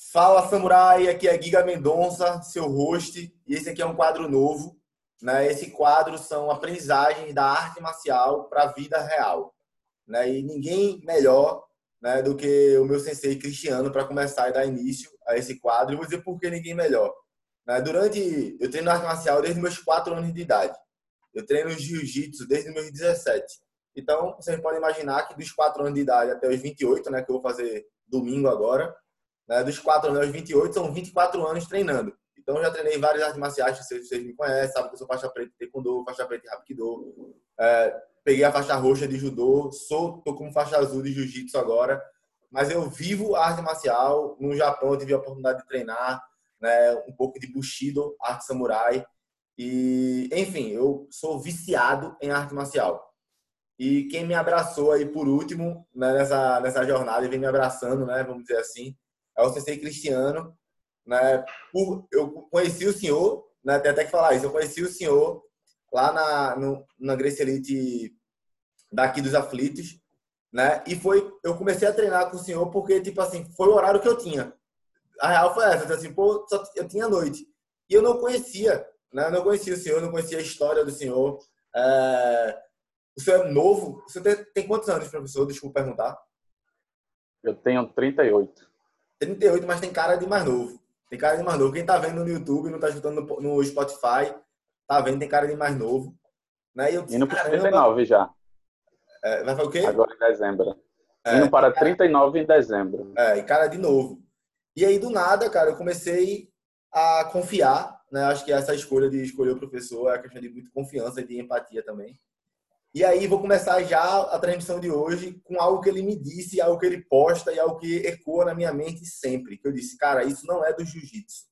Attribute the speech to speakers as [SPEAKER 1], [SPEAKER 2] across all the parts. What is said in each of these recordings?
[SPEAKER 1] Fala Samurai, aqui é Giga Mendonça, seu host, e esse aqui é um quadro novo. Né? Esse quadro são aprendizagens da arte marcial para a vida real. Né? E ninguém melhor né, do que o meu sensei Cristiano para começar e dar início a esse quadro. E vou dizer por que ninguém melhor. Né? Durante, eu treino arte marcial desde meus 4 anos de idade. Eu treino jiu-jitsu desde meus 17. Então, vocês podem imaginar que dos 4 anos de idade até os 28, né, que eu vou fazer domingo agora, né, dos 4 anos aos 28, são 24 anos treinando. Então, já treinei várias artes marciais, vocês, vocês me conhecem, sabem que eu sou faixa preta de taekwondo, faixa preta de hapkido. É, peguei a faixa roxa de judô, sou, tô como faixa azul de jiu-jitsu agora. Mas eu vivo arte marcial. No Japão, eu tive a oportunidade de treinar né, um pouco de Bushido, arte samurai. E, enfim, eu sou viciado em arte marcial. E quem me abraçou aí por último né, nessa, nessa jornada e vem me abraçando, né, vamos dizer assim, é o Sensei Cristiano. Né, por, eu conheci o senhor, né, tem até que falar isso, eu conheci o senhor lá na, no, na Grace Elite daqui dos aflitos, né? E foi, eu comecei a treinar com o senhor porque, tipo assim, foi o horário que eu tinha. A real foi essa, assim, pô, só, eu tinha noite. E eu não conhecia, né? Eu não conhecia o senhor, não conhecia a história do senhor. É... O senhor é novo? Você tem, tem quantos anos, professor? Desculpa perguntar.
[SPEAKER 2] Eu tenho 38.
[SPEAKER 1] 38, mas tem cara de mais novo. Tem cara de mais novo. Quem tá vendo no YouTube, não tá escutando no, Spotify, tá vendo, tem cara de mais novo. Né?
[SPEAKER 2] E eu disse, Indo para 39 já.
[SPEAKER 1] É, vai fazer o quê?
[SPEAKER 2] Agora em dezembro. É, Indo para cara... 39 em dezembro.
[SPEAKER 1] É, e cara de novo. E aí, do nada, cara, eu comecei a confiar, né? Acho que essa escolha de escolher o professor é a questão de muita confiança e de empatia também. E aí, vou começar já a transmissão de hoje com algo que ele me disse, algo que ele posta e algo que ecoa na minha mente sempre. Que eu disse, cara, isso não é do jiu-jitsu.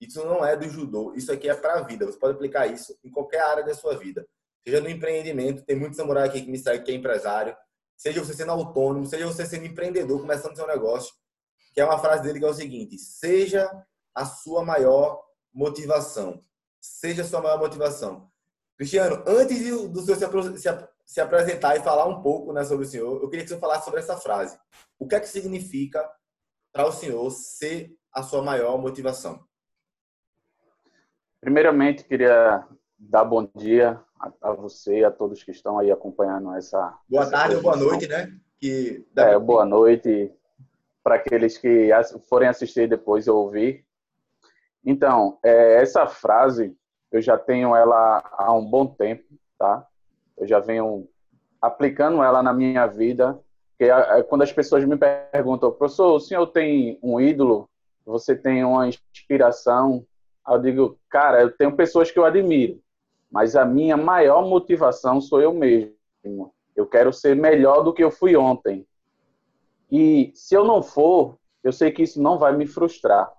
[SPEAKER 1] Isso não é do judô. Isso aqui é para a vida. Você pode aplicar isso em qualquer área da sua vida seja no empreendimento, tem muito samurai aqui que me segue que é empresário, seja você sendo autônomo, seja você sendo empreendedor, começando seu negócio, que é uma frase dele que é o seguinte: seja a sua maior motivação. Seja a sua maior motivação. Cristiano, antes do senhor se, apresentar e falar um pouco né, sobre o senhor, eu queria que você falasse sobre essa frase. O que é que significa para o senhor ser a sua maior motivação?
[SPEAKER 2] Primeiramente, queria dar bom dia a, a você e a todos que estão aí acompanhando essa.
[SPEAKER 1] Boa
[SPEAKER 2] essa
[SPEAKER 1] tarde ou boa noite, né? Que
[SPEAKER 2] é, boa noite para aqueles que forem assistir depois eu ouvir. Então, é, essa frase eu já tenho ela há um bom tempo, tá? Eu já venho aplicando ela na minha vida. Que é, é quando as pessoas me perguntam, professor, o senhor tem um ídolo? Você tem uma inspiração? Eu digo, cara, eu tenho pessoas que eu admiro mas a minha maior motivação sou eu mesmo. Eu quero ser melhor do que eu fui ontem. E se eu não for, eu sei que isso não vai me frustrar.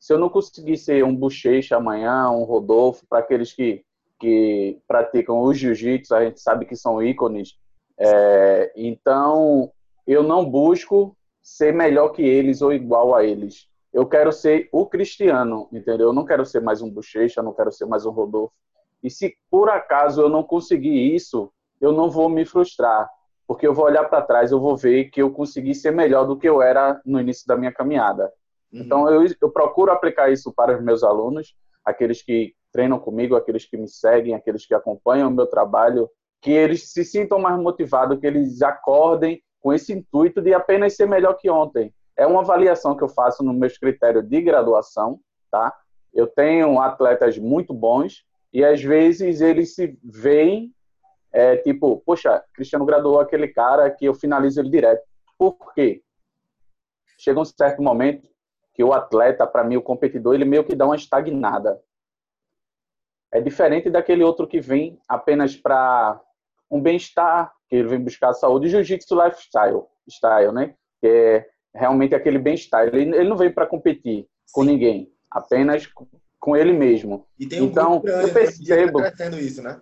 [SPEAKER 2] Se eu não conseguir ser um bochecha amanhã, um Rodolfo, para aqueles que, que praticam o jiu-jitsu, a gente sabe que são ícones. É, então, eu não busco ser melhor que eles ou igual a eles. Eu quero ser o cristiano, entendeu? Eu não quero ser mais um bochecha, não quero ser mais um Rodolfo. E se por acaso eu não conseguir isso, eu não vou me frustrar, porque eu vou olhar para trás, eu vou ver que eu consegui ser melhor do que eu era no início da minha caminhada. Uhum. Então eu, eu procuro aplicar isso para os meus alunos, aqueles que treinam comigo, aqueles que me seguem, aqueles que acompanham o meu trabalho, que eles se sintam mais motivados, que eles acordem com esse intuito de apenas ser melhor que ontem. É uma avaliação que eu faço no meu critério de graduação, tá? Eu tenho atletas muito bons e às vezes eles se veem, é, tipo, poxa, Cristiano graduou aquele cara que eu finalizo ele direto. Por quê? Chega um certo momento que o atleta, para mim, o competidor, ele meio que dá uma estagnada. É diferente daquele outro que vem apenas para um bem-estar, que ele vem buscar saúde, jiu-jitsu lifestyle, style, né? Que é realmente aquele bem-estar. Ele, ele não vem para competir Sim. com ninguém, apenas com ele mesmo.
[SPEAKER 1] Um então, eu tá percebo crescendo isso, né?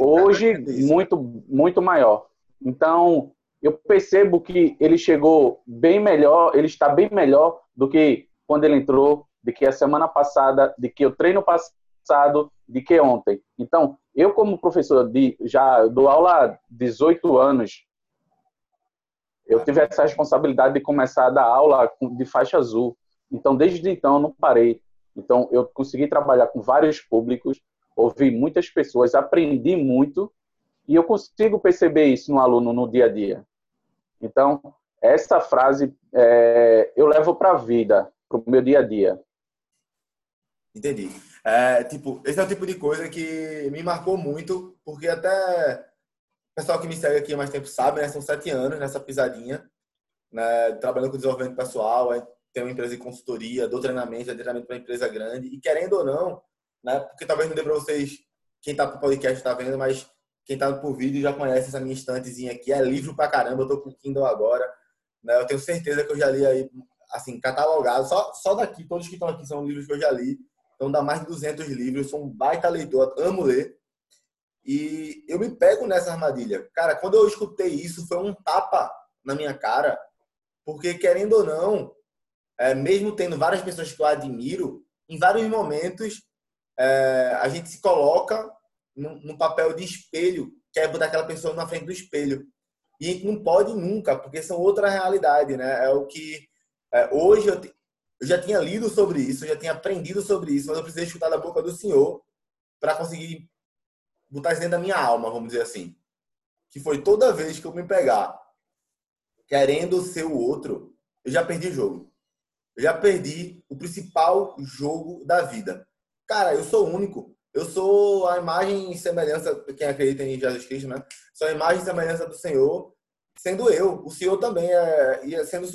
[SPEAKER 2] Hoje isso. muito muito maior. Então, eu percebo que ele chegou bem melhor, ele está bem melhor do que quando ele entrou, de que a semana passada, de que o treino passado, de que ontem. Então, eu como professor de já dou aula há 18 anos, eu tive essa responsabilidade de começar a dar aula de faixa azul. Então, desde então, eu não parei. Então, eu consegui trabalhar com vários públicos, ouvi muitas pessoas, aprendi muito e eu consigo perceber isso no aluno no dia a dia. Então, essa frase é, eu levo para a vida, para o meu dia a dia.
[SPEAKER 1] Entendi. É, tipo, esse é o tipo de coisa que me marcou muito, porque até o pessoal que me segue aqui há mais tempo sabe, né? São sete anos nessa pisadinha, né? trabalhando com desenvolvimento pessoal, tem uma empresa de consultoria, dou treinamento, é treinamento para empresa grande, e querendo ou não, né? Porque talvez não dê para vocês, quem está o podcast está vendo, mas quem está por vídeo já conhece essa minha estantezinha aqui, é livro pra caramba, eu tô com o Kindle agora, né? Eu tenho certeza que eu já li aí, assim, catalogado, só, só daqui, todos que estão aqui são livros que eu já li, então dá mais de 200 livros, sou um baita leitor, amo ler. E eu me pego nessa armadilha. Cara, quando eu escutei isso, foi um tapa na minha cara, porque querendo ou não, é, mesmo tendo várias pessoas que eu admiro, em vários momentos é, a gente se coloca no, papel de espelho, que é botar aquela pessoa na frente do espelho. E não pode nunca, porque são outra realidade, né? É o que é, hoje eu, eu já tinha lido sobre isso, eu já tinha aprendido sobre isso, mas eu precisei escutar da boca do Senhor para conseguir botar isso dentro da minha alma, vamos dizer assim. Que foi toda vez que eu me pegar querendo ser o outro, eu já perdi o jogo. Eu já perdi o principal jogo da vida. Cara, eu sou único. Eu sou a imagem e semelhança, quem acredita em Jesus Cristo, né? Sou a imagem e semelhança do Senhor, sendo eu. O Senhor também é, e sendo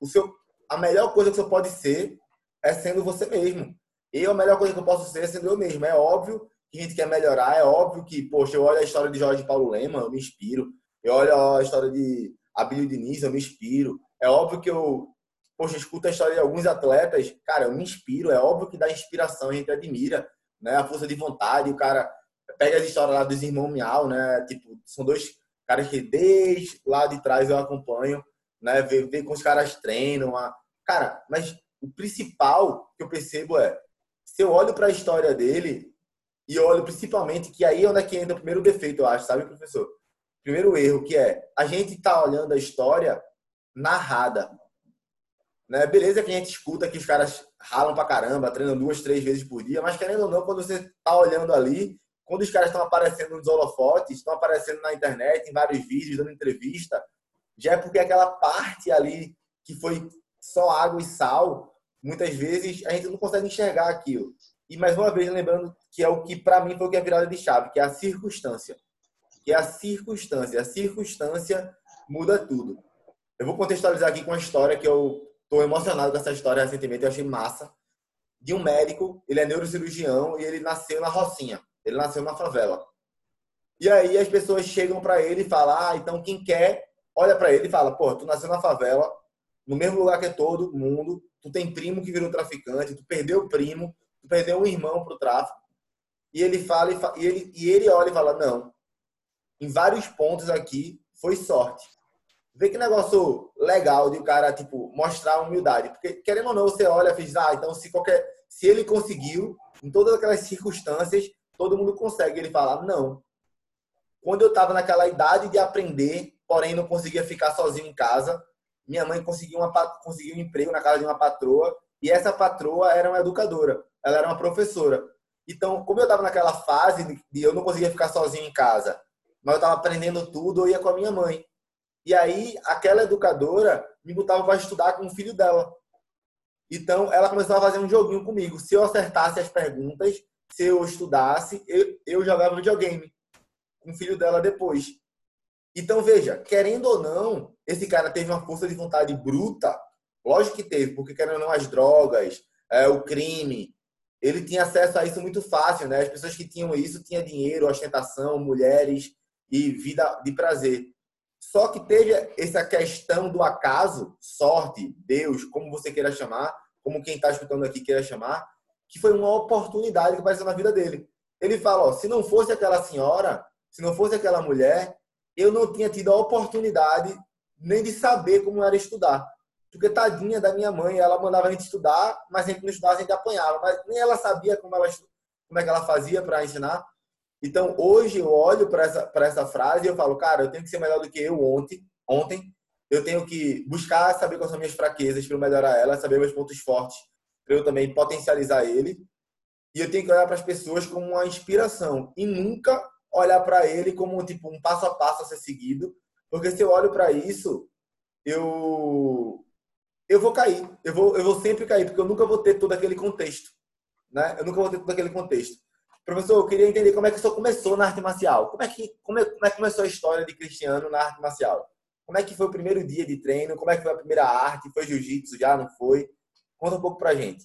[SPEAKER 1] o seu a melhor coisa que você pode ser é sendo você mesmo. E a melhor coisa que eu posso ser é sendo eu mesmo. É óbvio que a gente quer melhorar, é óbvio que, poxa, eu olho a história de Jorge Paulo Lema, eu me inspiro. Eu olho a história de Abílio Diniz, eu me inspiro. É óbvio que eu, poxa, escuto a história de alguns atletas, cara, eu me inspiro. É óbvio que dá inspiração, a gente admira, né? A força de vontade, o cara pega as histórias lá dos irmãos Miau, né? Tipo, são dois caras que desde lá de trás eu acompanho né? Ver, ver como os caras treinam. A... Cara, mas o principal que eu percebo é, se eu olho para a história dele e olho principalmente que aí é onde é que entra o primeiro defeito, eu acho, sabe, professor? Primeiro erro, que é a gente tá olhando a história narrada. Né? Beleza que a gente escuta que os caras ralam pra caramba, treinam duas, três vezes por dia, mas querendo ou não, quando você tá olhando ali, quando os caras estão aparecendo nos holofotes, estão aparecendo na internet, em vários vídeos, dando entrevista, já é porque aquela parte ali que foi só água e sal, muitas vezes a gente não consegue enxergar aquilo. E mais uma vez lembrando que é o que para mim foi o que é a virada de chave, que é a circunstância. Que é a circunstância, a circunstância muda tudo. Eu vou contextualizar aqui com uma história que eu estou emocionado com essa história recentemente, eu achei massa. De um médico, ele é neurocirurgião e ele nasceu na Rocinha. Ele nasceu na favela. E aí as pessoas chegam para ele e falam: "Ah, então quem quer olha para ele e fala: pô, tu nasceu na favela, no mesmo lugar que todo mundo, tu tem primo que virou traficante, tu perdeu o primo, tu perdeu um irmão pro tráfico. E ele fala fa e, ele, e ele olha e fala: não, em vários pontos aqui foi sorte. Vê que negócio legal de o cara, tipo, mostrar humildade. Porque, querendo ou não, você olha e diz, ah, então se qualquer. Se ele conseguiu, em todas aquelas circunstâncias, todo mundo consegue. Ele fala, não. Quando eu estava naquela idade de aprender, porém não conseguia ficar sozinho em casa. Minha mãe conseguiu, uma, conseguiu um emprego na casa de uma patroa e essa patroa era uma educadora, ela era uma professora. Então, como eu estava naquela fase de eu não conseguia ficar sozinho em casa, mas eu estava aprendendo tudo, eu ia com a minha mãe. E aí, aquela educadora me botava para estudar com o filho dela. Então, ela começou a fazer um joguinho comigo. Se eu acertasse as perguntas, se eu estudasse, eu, eu jogava videogame com o filho dela depois. Então, veja, querendo ou não, esse cara teve uma força de vontade bruta. Lógico que teve, porque querendo ou não, as drogas, é, o crime, ele tinha acesso a isso muito fácil, né? As pessoas que tinham isso tinham dinheiro, ostentação, mulheres e vida de prazer. Só que teve essa questão do acaso, sorte, Deus, como você queira chamar, como quem está escutando aqui queira chamar, que foi uma oportunidade que apareceu na vida dele. Ele fala, ó, se não fosse aquela senhora, se não fosse aquela mulher, eu não tinha tido a oportunidade nem de saber como era estudar. Porque tadinha da minha mãe, ela mandava a gente estudar, mas a gente não estudava, a gente apanhava. Mas nem ela sabia como, ela, como é que ela fazia para ensinar. Então, hoje eu olho para essa, essa frase e eu falo, cara, eu tenho que ser melhor do que eu ontem, ontem eu tenho que buscar saber quais são minhas fraquezas para melhorar elas, saber meus pontos fortes para eu também potencializar ele. E eu tenho que olhar para as pessoas como uma inspiração e nunca olhar para ele como tipo um passo a passo a ser seguido, porque se eu olho para isso, eu eu vou cair, eu vou eu vou sempre cair, porque eu nunca vou ter todo aquele contexto, né? Eu nunca vou ter todo aquele contexto. Professor, eu queria entender como é que isso começou na arte marcial. Como é que como é, como é que começou a história de Cristiano na arte marcial? Como é que foi o primeiro dia de treino? Como é que foi a primeira arte? Foi jiu-jitsu já, não foi? Conta um pouco pra gente.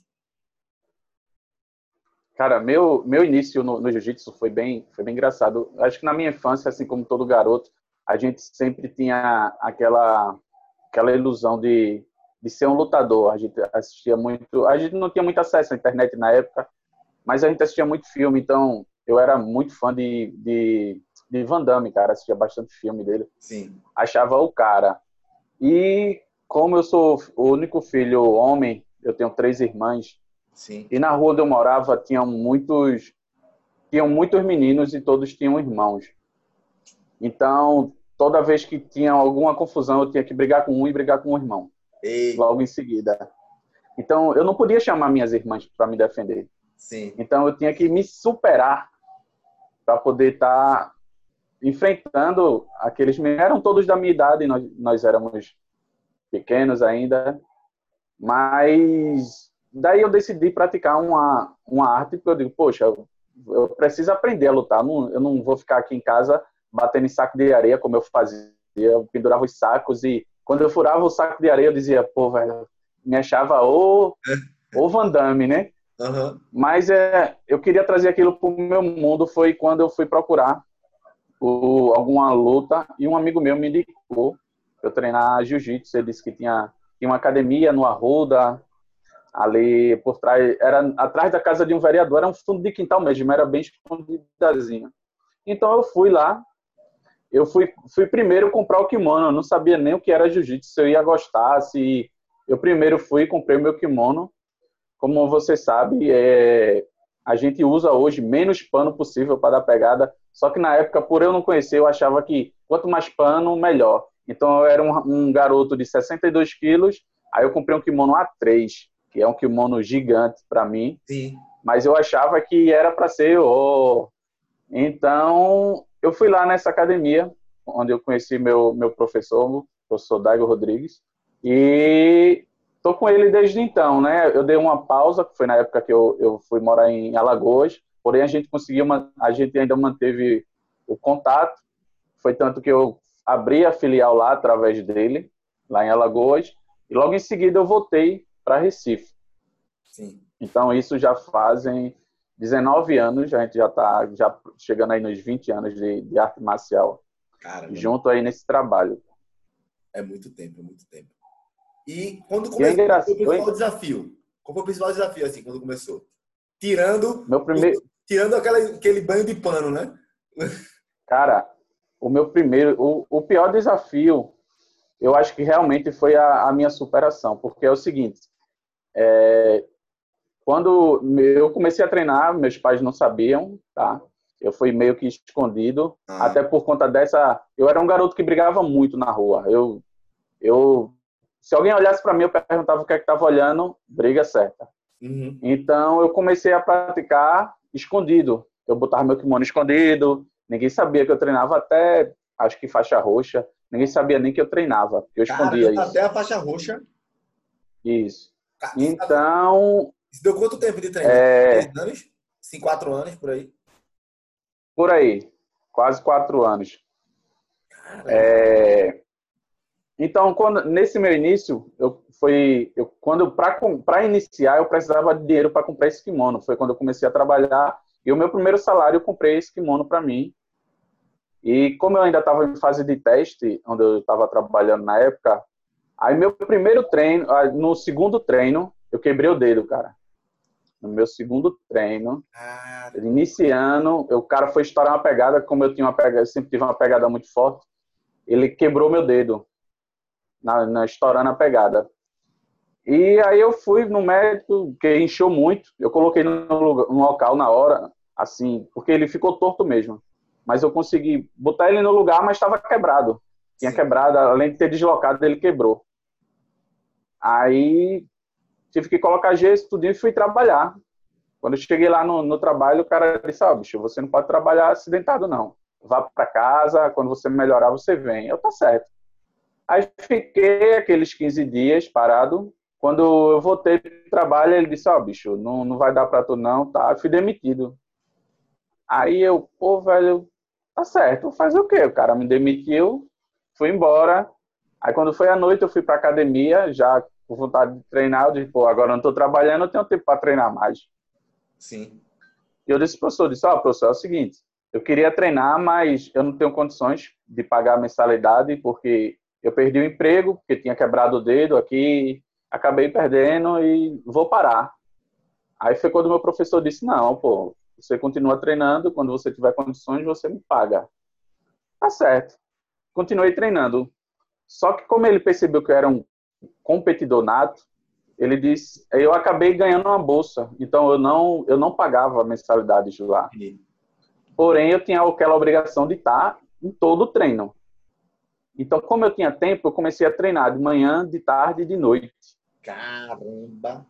[SPEAKER 2] Cara, meu, meu início no, no jiu-jitsu foi bem, foi bem engraçado. Acho que na minha infância, assim como todo garoto, a gente sempre tinha aquela, aquela ilusão de, de ser um lutador. A gente assistia muito. A gente não tinha muito acesso à internet na época, mas a gente assistia muito filme, então eu era muito fã de, de de Van Damme, cara. Assistia bastante filme dele.
[SPEAKER 1] Sim.
[SPEAKER 2] Achava o cara. E como eu sou o único filho homem, eu tenho três irmãs.
[SPEAKER 1] Sim.
[SPEAKER 2] E na rua onde eu morava tinham muitos tinham muitos meninos e todos tinham irmãos. Então, toda vez que tinha alguma confusão, eu tinha que brigar com um e brigar com o um irmão.
[SPEAKER 1] Ei.
[SPEAKER 2] Logo em seguida. Então, eu não podia chamar minhas irmãs para me defender.
[SPEAKER 1] Sim.
[SPEAKER 2] Então, eu tinha que me superar para poder estar tá enfrentando aqueles eram todos da minha idade, nós, nós éramos pequenos ainda, mas daí eu decidi praticar uma, uma arte, porque eu digo, poxa, eu, eu preciso aprender a lutar, não, eu não vou ficar aqui em casa batendo em saco de areia como eu fazia, eu pendurava os sacos e quando eu furava o saco de areia eu dizia, pô, velho, me achava o, o Van Damme, né? Mas é, eu queria trazer aquilo para o meu mundo, foi quando eu fui procurar o, alguma luta e um amigo meu me indicou eu treinar jiu-jitsu. Ele disse que tinha, tinha uma academia no Arruda, ali por trás, era atrás da casa de um vereador, era um fundo de quintal mesmo, era bem escondidazinho. Então eu fui lá, eu fui, fui primeiro comprar o kimono, eu não sabia nem o que era jiu-jitsu, se eu ia gostar, se... Eu primeiro fui, comprei o meu kimono, como você sabe, é, a gente usa hoje menos pano possível para dar pegada. Só que na época, por eu não conhecer, eu achava que quanto mais pano, melhor. Então eu era um, um garoto de 62 quilos, aí eu comprei um kimono A3, que é um kimono gigante para mim.
[SPEAKER 1] Sim.
[SPEAKER 2] Mas eu achava que era para ser o. Então eu fui lá nessa academia, onde eu conheci meu, meu professor, o professor Daigo Rodrigues, e tô com ele desde então, né? Eu dei uma pausa, que foi na época que eu, eu fui morar em Alagoas, porém a gente conseguiu, uma, a gente ainda manteve o contato, foi tanto que eu abri a filial lá através dele, lá em Alagoas, e logo em seguida eu voltei para Recife.
[SPEAKER 1] Sim.
[SPEAKER 2] Então isso já fazem 19 anos, a gente já está já chegando aí nos 20 anos de, de arte marcial,
[SPEAKER 1] Caramba.
[SPEAKER 2] junto aí nesse trabalho.
[SPEAKER 1] É muito tempo, é muito tempo. E quando começou,
[SPEAKER 2] é
[SPEAKER 1] qual foi o principal desafio? Qual foi o principal desafio, assim, quando começou? Tirando,
[SPEAKER 2] meu primeiro...
[SPEAKER 1] tirando aquela, aquele banho de pano, né?
[SPEAKER 2] Cara, o meu primeiro, o, o pior desafio, eu acho que realmente foi a, a minha superação, porque é o seguinte, é, quando eu comecei a treinar, meus pais não sabiam, tá? Eu fui meio que escondido, ah. até por conta dessa. Eu era um garoto que brigava muito na rua. Eu, eu se alguém olhasse para mim, eu perguntava o que é que estava olhando, briga certa.
[SPEAKER 1] Uhum.
[SPEAKER 2] Então eu comecei a praticar escondido. Eu botava meu kimono escondido, ninguém sabia que eu treinava até, acho que faixa roxa. Ninguém sabia nem que eu treinava, eu escondia
[SPEAKER 1] Cara,
[SPEAKER 2] isso.
[SPEAKER 1] Até a faixa roxa.
[SPEAKER 2] Isso. Cara, então.
[SPEAKER 1] Isso deu quanto tempo de treino?
[SPEAKER 2] É...
[SPEAKER 1] Três anos? Cinco, quatro anos, por aí?
[SPEAKER 2] Por aí. Quase quatro anos. É... Então, quando, nesse meu início, eu foi eu, quando para iniciar eu precisava de dinheiro para comprar esse kimono. Foi quando eu comecei a trabalhar e o meu primeiro salário eu comprei esse kimono para mim. E como eu ainda estava em fase de teste, onde eu estava trabalhando na época, aí meu primeiro treino, no segundo treino, eu quebrei o dedo, cara. No meu segundo treino,
[SPEAKER 1] ah.
[SPEAKER 2] iniciando, o cara foi estourar uma pegada, como eu tinha uma pegada, eu sempre tive uma pegada muito forte, ele quebrou meu dedo na, na estourando a pegada. E aí eu fui no médico, que encheu muito. Eu coloquei no, no, local na hora, assim, porque ele ficou torto mesmo. Mas eu consegui botar ele no lugar, mas estava quebrado. Tinha Sim. quebrado, além de ter deslocado, ele quebrou. Aí tive que colocar gesso, tudo e fui trabalhar. Quando eu cheguei lá no, no trabalho, o cara disse: Ó, oh, bicho, você não pode trabalhar acidentado, não. Vá para casa, quando você melhorar, você vem. Eu, tá certo. Aí fiquei aqueles 15 dias parado. Quando eu voltei pro trabalho, ele disse: Ó, oh, bicho, não, não vai dar para tu, não, tá? Eu fui demitido. Aí eu, pô, velho, tá certo, fazer o quê? O cara me demitiu, fui embora. Aí quando foi à noite, eu fui pra academia, já com vontade de treinar. Eu disse, pô, agora eu não tô trabalhando, eu tenho tempo para treinar mais.
[SPEAKER 1] Sim.
[SPEAKER 2] E eu disse, professor, disse, ó, oh, professor, é o seguinte, eu queria treinar, mas eu não tenho condições de pagar a mensalidade, porque eu perdi o emprego, porque tinha quebrado o dedo aqui, acabei perdendo e vou parar. Aí foi quando meu professor disse, não, pô, você continua treinando, quando você tiver condições, você me paga. Tá certo. Continuei treinando. Só que como ele percebeu que eu era um competidor nato, ele disse, eu acabei ganhando uma bolsa, então eu não eu não pagava mensalidades lá. Porém, eu tinha aquela obrigação de estar em todo o treino. Então, como eu tinha tempo, eu comecei a treinar de manhã, de tarde e de noite.
[SPEAKER 1] Caramba!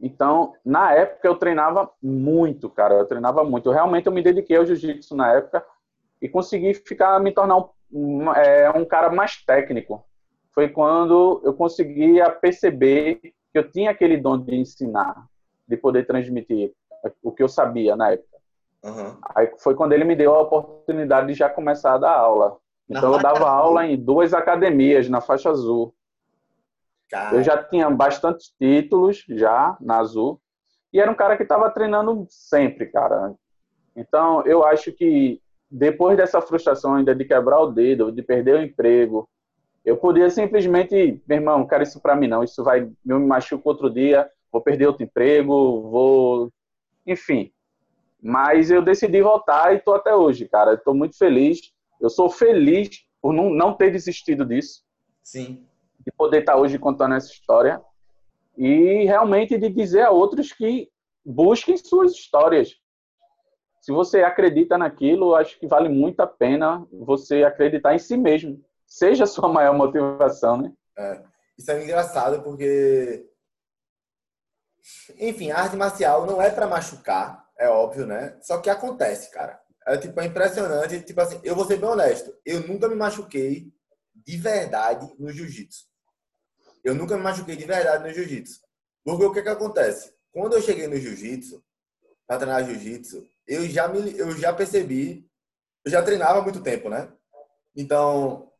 [SPEAKER 2] Então, na época, eu treinava muito, cara. Eu treinava muito. Eu, realmente, eu me dediquei ao jiu-jitsu na época e consegui ficar, me tornar um, é, um cara mais técnico foi quando eu conseguia perceber que eu tinha aquele dom de ensinar, de poder transmitir o que eu sabia na época. Uhum. Aí foi quando ele me deu a oportunidade de já começar a dar aula. Então eu dava aula em duas academias na faixa azul. Cara. Eu já tinha bastantes títulos já na azul e era um cara que estava treinando sempre, cara. Então eu acho que depois dessa frustração ainda de quebrar o dedo, de perder o emprego, eu podia simplesmente, meu irmão, quero isso para mim não, isso vai me machucar outro dia, vou perder outro emprego, vou, enfim. Mas eu decidi voltar e estou até hoje, cara. Estou muito feliz. Eu sou feliz por não, não ter desistido disso.
[SPEAKER 1] Sim.
[SPEAKER 2] De poder estar hoje contando essa história e realmente de dizer a outros que busquem suas histórias. Se você acredita naquilo, acho que vale muito a pena você acreditar em si mesmo seja a sua maior motivação, né?
[SPEAKER 1] É. Isso é engraçado porque, enfim, a arte marcial não é para machucar, é óbvio, né? Só que acontece, cara. É tipo é impressionante, tipo assim, eu vou ser bem honesto, eu nunca me machuquei de verdade no jiu-jitsu. Eu nunca me machuquei de verdade no jiu-jitsu. Porque o que que acontece? Quando eu cheguei no jiu-jitsu, para treinar jiu-jitsu, eu já me eu já percebi, eu já treinava há muito tempo, né? Então,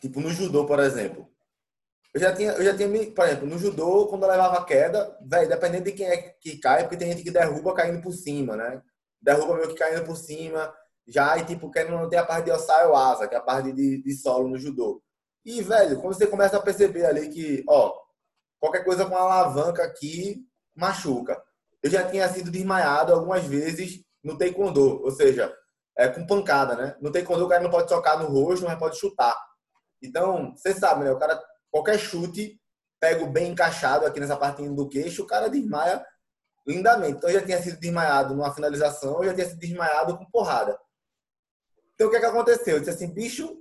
[SPEAKER 1] Tipo, no judô, por exemplo. Eu já tinha, eu já tinha, por exemplo, no judô, quando eu levava queda, velho, dependendo de quem é que cai, porque tem gente que derruba caindo por cima, né? Derruba meio que caindo por cima, já, e tipo, querendo não ter a parte de osaio asa, que é a parte de, de solo no judô. E, velho, quando você começa a perceber ali que, ó, qualquer coisa com alavanca aqui machuca. Eu já tinha sido desmaiado algumas vezes no taekwondo, ou seja, é, com pancada, né? No taekwondo o cara não pode tocar no rosto, mas pode chutar. Então, você sabe, né? O cara, qualquer chute, pego bem encaixado aqui nessa parte do queixo, o cara desmaia lindamente. Então, eu já tinha sido desmaiado numa finalização, eu já tinha sido desmaiado com porrada. Então, o que, é que aconteceu? Eu disse assim, bicho,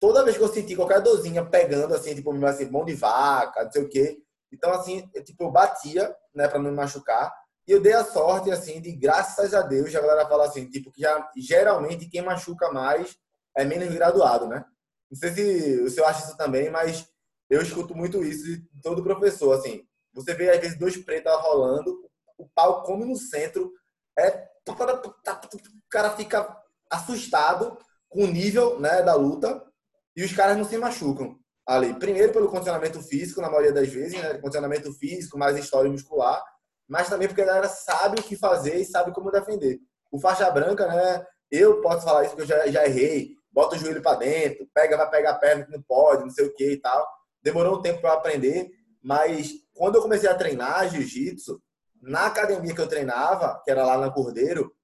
[SPEAKER 1] toda vez que eu senti qualquer dorzinha pegando, assim, tipo, assim, mão de vaca, não sei o quê. Então, assim, eu, tipo, eu batia, né, pra não me machucar. E eu dei a sorte, assim, de graças a Deus, a galera fala assim, tipo, que já, geralmente quem machuca mais é menos graduado, né? Não sei se o senhor acha isso também, mas eu escuto muito isso de todo professor. Assim, você vê às vezes dois pretos rolando, o pau come no centro, é o cara fica assustado com o nível né, da luta e os caras não se machucam ali. Primeiro pelo condicionamento físico, na maioria das vezes, né? Condicionamento físico, mais história muscular, mas também porque a galera sabe o que fazer e sabe como defender. O faixa branca, né? Eu posso falar isso porque eu já, já errei bota o joelho para dentro, pega, vai pegar a perna que não pode, não sei o que e tal. Demorou um tempo para aprender, mas quando eu comecei a treinar jiu-jitsu, na academia que eu treinava, que era lá na Cordeiro,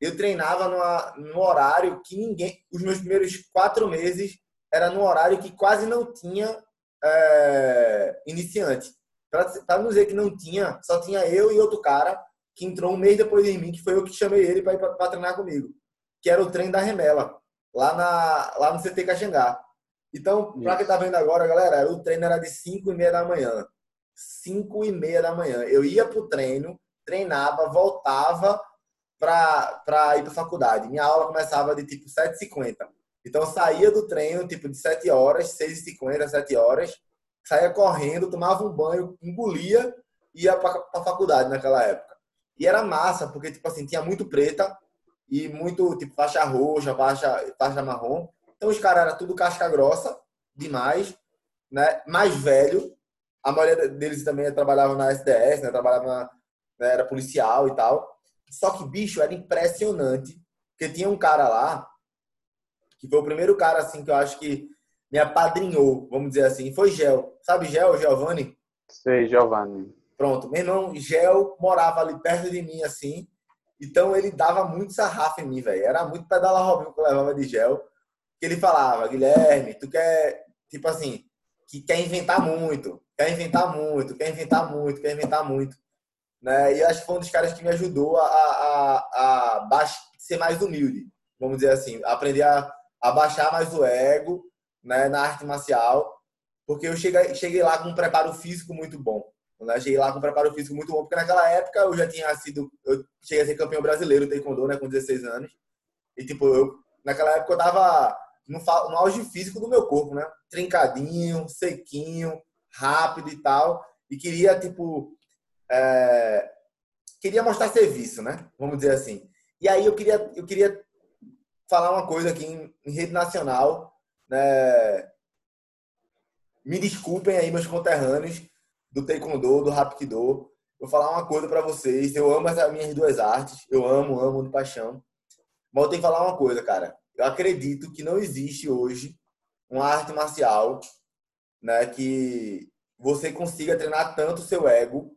[SPEAKER 1] eu treinava numa, num horário que ninguém. Os meus primeiros quatro meses era num horário que quase não tinha é, iniciante. Para não dizer que não tinha, só tinha eu e outro cara que entrou um mês depois de mim, que foi eu que chamei ele para treinar comigo, que era o treino da remela lá, na, lá no CT Caxangá. Então, para quem tá vendo agora, galera, o treino era de 5 e meia da manhã. 5 e meia da manhã. Eu ia pro treino, treinava, voltava para ir para faculdade. Minha aula começava de tipo 7h50. Então, saía do treino tipo de 7 horas, 6h50, 7 horas, saía correndo, tomava um banho, engolia e ia para a faculdade naquela época. E era massa, porque tipo assim, tinha muito preta e muito tipo faixa roxa, faixa, faixa marrom. Então, os caras eram tudo casca grossa, demais, né? Mais velho. A maioria deles também trabalhava na SDS, né? Trabalhava na, né? era policial e tal. Só que, bicho, era impressionante. Porque tinha um cara lá, que foi o primeiro cara, assim, que eu acho que me apadrinhou, vamos dizer assim. Foi Gel. Sabe Gel, Giovanni?
[SPEAKER 2] Sei, Giovanni.
[SPEAKER 1] Pronto. Meu irmão, Gel morava ali perto de mim, assim. Então, ele dava muito sarrafo em mim, velho. Era muito pedala Robinho que eu levava de Gel que ele falava, Guilherme, tu quer, tipo assim, que quer inventar muito, quer inventar muito, quer inventar muito, quer inventar muito. Né? E acho que foi um dos caras que me ajudou a, a, a ser mais humilde, vamos dizer assim, aprender a, a baixar mais o ego né, na arte marcial, porque eu cheguei, cheguei lá com um preparo físico muito bom. Né? Cheguei lá com um preparo físico muito bom, porque naquela época eu já tinha sido, eu cheguei a ser campeão brasileiro de taekwondo, né, com 16 anos. E tipo, eu, naquela época eu tava no, no auge físico do meu corpo, né? Trincadinho, sequinho, rápido e tal. E queria, tipo, é... queria mostrar serviço, né? Vamos dizer assim. E aí eu queria, eu queria falar uma coisa aqui em, em rede nacional, né? Me desculpem aí, meus conterrâneos do Taekwondo, do Rapkido. Vou falar uma coisa para vocês. Eu amo as minhas duas artes. Eu amo, amo de paixão. Mas eu tenho que falar uma coisa, cara eu acredito que não existe hoje uma arte marcial né, que você consiga treinar tanto seu ego,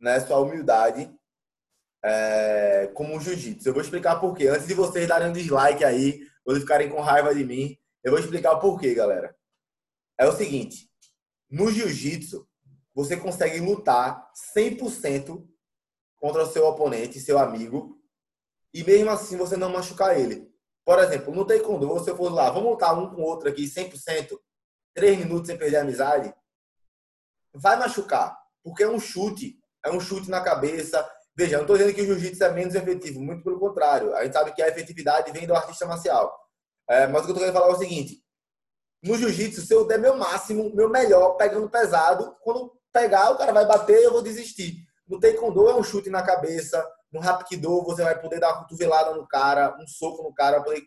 [SPEAKER 1] né, sua humildade, é, como o jiu-jitsu. Eu vou explicar por quê. Antes de vocês darem um dislike aí, vocês ficarem com raiva de mim, eu vou explicar o porquê, galera. É o seguinte, no jiu-jitsu, você consegue lutar 100% contra o seu oponente, seu amigo, e mesmo assim você não machucar ele. Por exemplo, no taekwondo, você for lá, vamos lutar um com o outro aqui 100%, três minutos sem perder a amizade, vai machucar, porque é um chute, é um chute na cabeça. Veja, não estou dizendo que o jiu-jitsu é menos efetivo, muito pelo contrário. A gente sabe que a efetividade vem do artista marcial. É, mas o que eu estou querendo falar é o seguinte: no jiu-jitsu, se eu der meu máximo, meu melhor, pegando pesado, quando pegar, o cara vai bater eu vou desistir. No taekwondo é um chute na cabeça, no Rapkido, você vai poder dar uma cotovelada no cara, um soco no cara, poder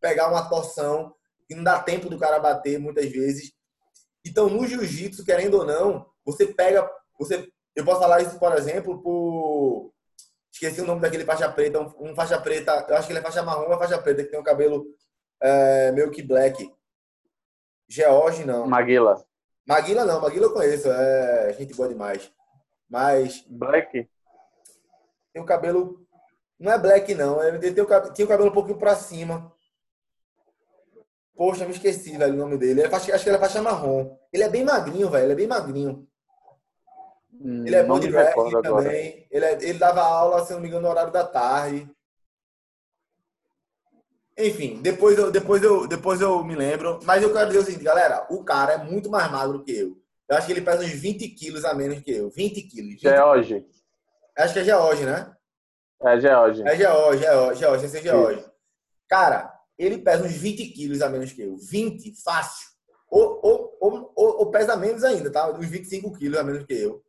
[SPEAKER 1] pegar uma torção e não dá tempo do cara bater muitas vezes. Então, no jiu-jitsu, querendo ou não, você pega. você Eu posso falar isso, por exemplo, por. Esqueci o nome daquele faixa preta, um, um faixa preta, eu acho que ele é faixa marrom ou faixa preta, que tem o um cabelo é, meio que black. George, não.
[SPEAKER 2] Maguila.
[SPEAKER 1] Maguila não, Maguila eu conheço, é gente boa demais. Mas.
[SPEAKER 2] Black?
[SPEAKER 1] tem o cabelo. Não é black, não. Ele tem o, tinha o cabelo um pouquinho pra cima. Poxa, me esqueci, velho, o nome dele. Faixa, acho que ele é faixa marrom. Ele é bem magrinho, velho. Ele é bem magrinho. Hum, ele é bom de também. Ele, é, ele dava aula, se não me engano, no horário da tarde. Enfim, depois eu, depois, eu, depois eu me lembro. Mas eu quero dizer o seguinte, galera. O cara é muito mais magro que eu. Eu acho que ele pesa uns 20 quilos a menos que eu. 20 quilos. 20
[SPEAKER 2] é hoje.
[SPEAKER 1] Acho que é George, né?
[SPEAKER 2] É George.
[SPEAKER 1] É George, George, George, esse é George. Cara, ele pesa uns 20 quilos a menos que eu. 20, fácil. Ou, ou, ou, ou, pesa menos ainda, tá? Uns 25 quilos a menos que eu.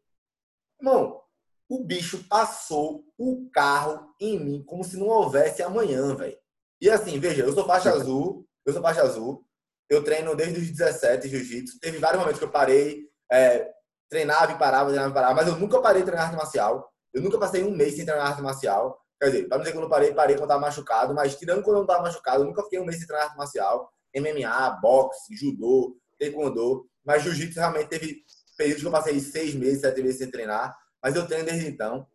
[SPEAKER 1] Irmão, o bicho passou o carro em mim como se não houvesse amanhã, velho. E assim, veja, eu sou faixa azul, eu sou faixa azul, eu treino desde os 17 jiu-jitsu. Teve vários momentos que eu parei, é, treinava e parava, treinava e parava, mas eu nunca parei de treinar arte marcial. Eu nunca passei um mês sem treinar arte marcial. Quer dizer, para não dizer que eu não parei, parei quando estava machucado, mas tirando quando eu não estava machucado, eu nunca fiquei um mês sem treinar marcial. MMA, boxe, judô, taekwondo. Mas jiu-jitsu realmente teve períodos que eu passei seis meses, sete meses sem treinar. Mas eu treino desde então.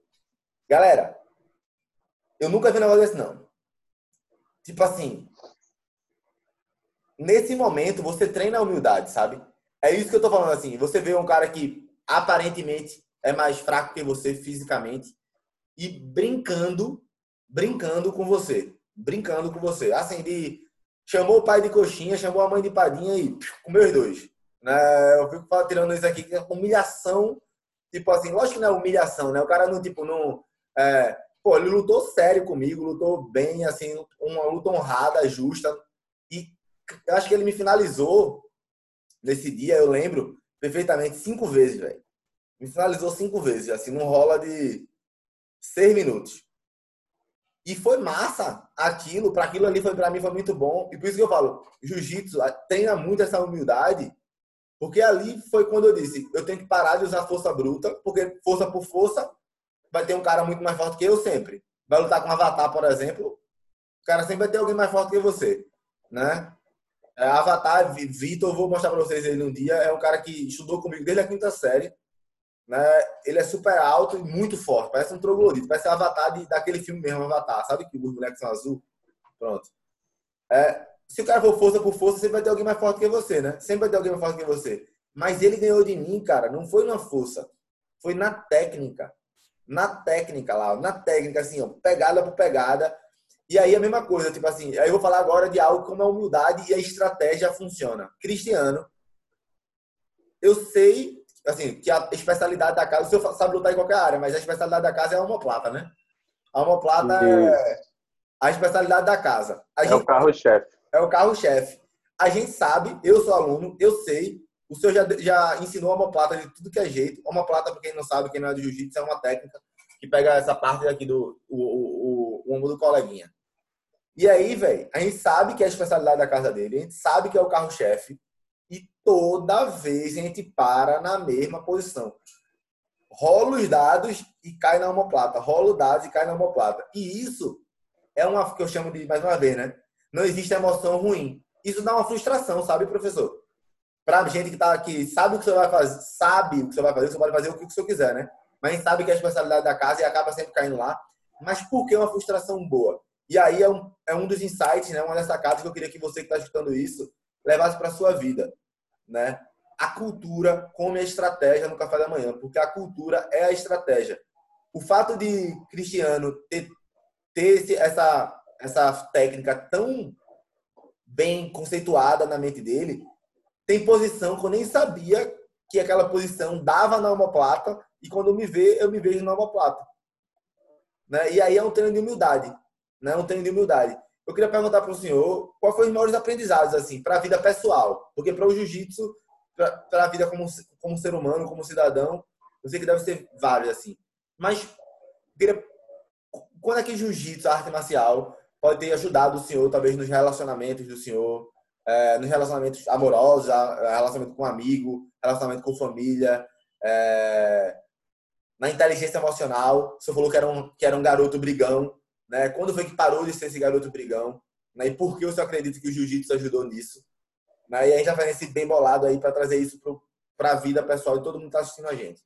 [SPEAKER 1] Galera, eu nunca vi um negócio desse, não. Tipo assim, nesse momento você treina a humildade, sabe? É isso que eu tô falando assim. Você vê um cara que aparentemente é mais fraco que você fisicamente e brincando, brincando com você, brincando com você, assim de chamou o pai de coxinha, chamou a mãe de padinha e comeu os dois. Né? Eu fico tirando isso aqui, que é humilhação, tipo assim, lógico que não é humilhação, né? O cara não, tipo, não. É, pô, ele lutou sério comigo, lutou bem, assim, uma luta honrada, justa. E acho que ele me finalizou nesse dia, eu lembro perfeitamente, cinco vezes, velho. Me finalizou cinco vezes, assim, não rola de seis minutos. E foi massa aquilo, para aquilo ali foi para mim foi muito bom. E por isso que eu falo, jiu-jitsu treina muito essa humildade, porque ali foi quando eu disse, eu tenho que parar de usar força bruta, porque força por força vai ter um cara muito mais forte que eu sempre. Vai lutar com um avatar, por exemplo, o cara sempre vai ter alguém mais forte que você, né? É, avatar, Vitor, vou mostrar para vocês ele um dia, é um cara que estudou comigo desde a quinta série, né? Ele é super alto e muito forte, parece um troglodito, parece um avatar de, daquele filme mesmo, Avatar, sabe que os moleques são azul? Pronto. É, se o cara for força por força, sempre vai ter alguém mais forte que você, né? Sempre vai ter alguém mais forte que você. Mas ele ganhou de mim, cara, não foi na força, foi na técnica. Na técnica lá, na técnica, assim, ó, pegada por pegada. E aí a mesma coisa, tipo assim, aí eu vou falar agora de algo como a humildade e a estratégia funciona. Cristiano, eu sei, assim, que a especialidade da casa, o senhor sabe lutar em qualquer área, mas a especialidade da casa é a homoplata, né? A homoplata é a especialidade da casa. A
[SPEAKER 2] é gente... o carro-chefe
[SPEAKER 1] é o carro-chefe. A gente sabe, eu sou aluno, eu sei, o senhor já, já ensinou a homoplata de tudo que é jeito. Homoplata, para quem não sabe, quem não é do jiu-jitsu, é uma técnica que pega essa parte aqui do o, o, o ombro do coleguinha. E aí, velho, a gente sabe que é a especialidade da casa dele, a gente sabe que é o carro-chefe, e toda vez a gente para na mesma posição. Rola os dados e cai na homoplata. Rola os dados e cai na homoplata. E isso é uma que eu chamo de, mais uma vez, né? não existe emoção ruim. Isso dá uma frustração, sabe, professor? Para gente que tá aqui, sabe o que você vai fazer, sabe o que você vai fazer, você pode fazer o que você quiser, né? Mas sabe que é a especialidade da casa e acaba sempre caindo lá. Mas por que uma frustração boa? E aí é um, é um dos insights, né? Uma das sacadas que eu queria que você que está escutando isso levasse para sua vida, né? A cultura como a estratégia no café da manhã, porque a cultura é a estratégia. O fato de Cristiano ter, ter esse, essa essa técnica tão bem conceituada na mente dele, tem posição que eu nem sabia que aquela posição dava na omoplata e quando me vê, eu me vejo na omoplata. Né? E aí é um treino de humildade, né? Um treino de humildade. Eu queria perguntar para o senhor qual foi os maiores aprendizados assim para a vida pessoal, porque para o jiu-jitsu, para a vida como como ser humano, como cidadão, eu sei que deve ser vários assim. Mas queria, quando é que jiu-jitsu, arte marcial, pode ter ajudado o senhor, talvez, nos relacionamentos do senhor, é, nos relacionamentos amorosos, relacionamento com amigo, relacionamento com família, é, na inteligência emocional. O senhor falou que era um, que era um garoto brigão. Né? Quando foi que parou de ser esse garoto brigão? Né? E por que senhor acredita que o jiu-jitsu ajudou nisso? Né? E a gente já faz esse bem bolado aí para trazer isso para a vida pessoal de todo mundo que está assistindo a gente.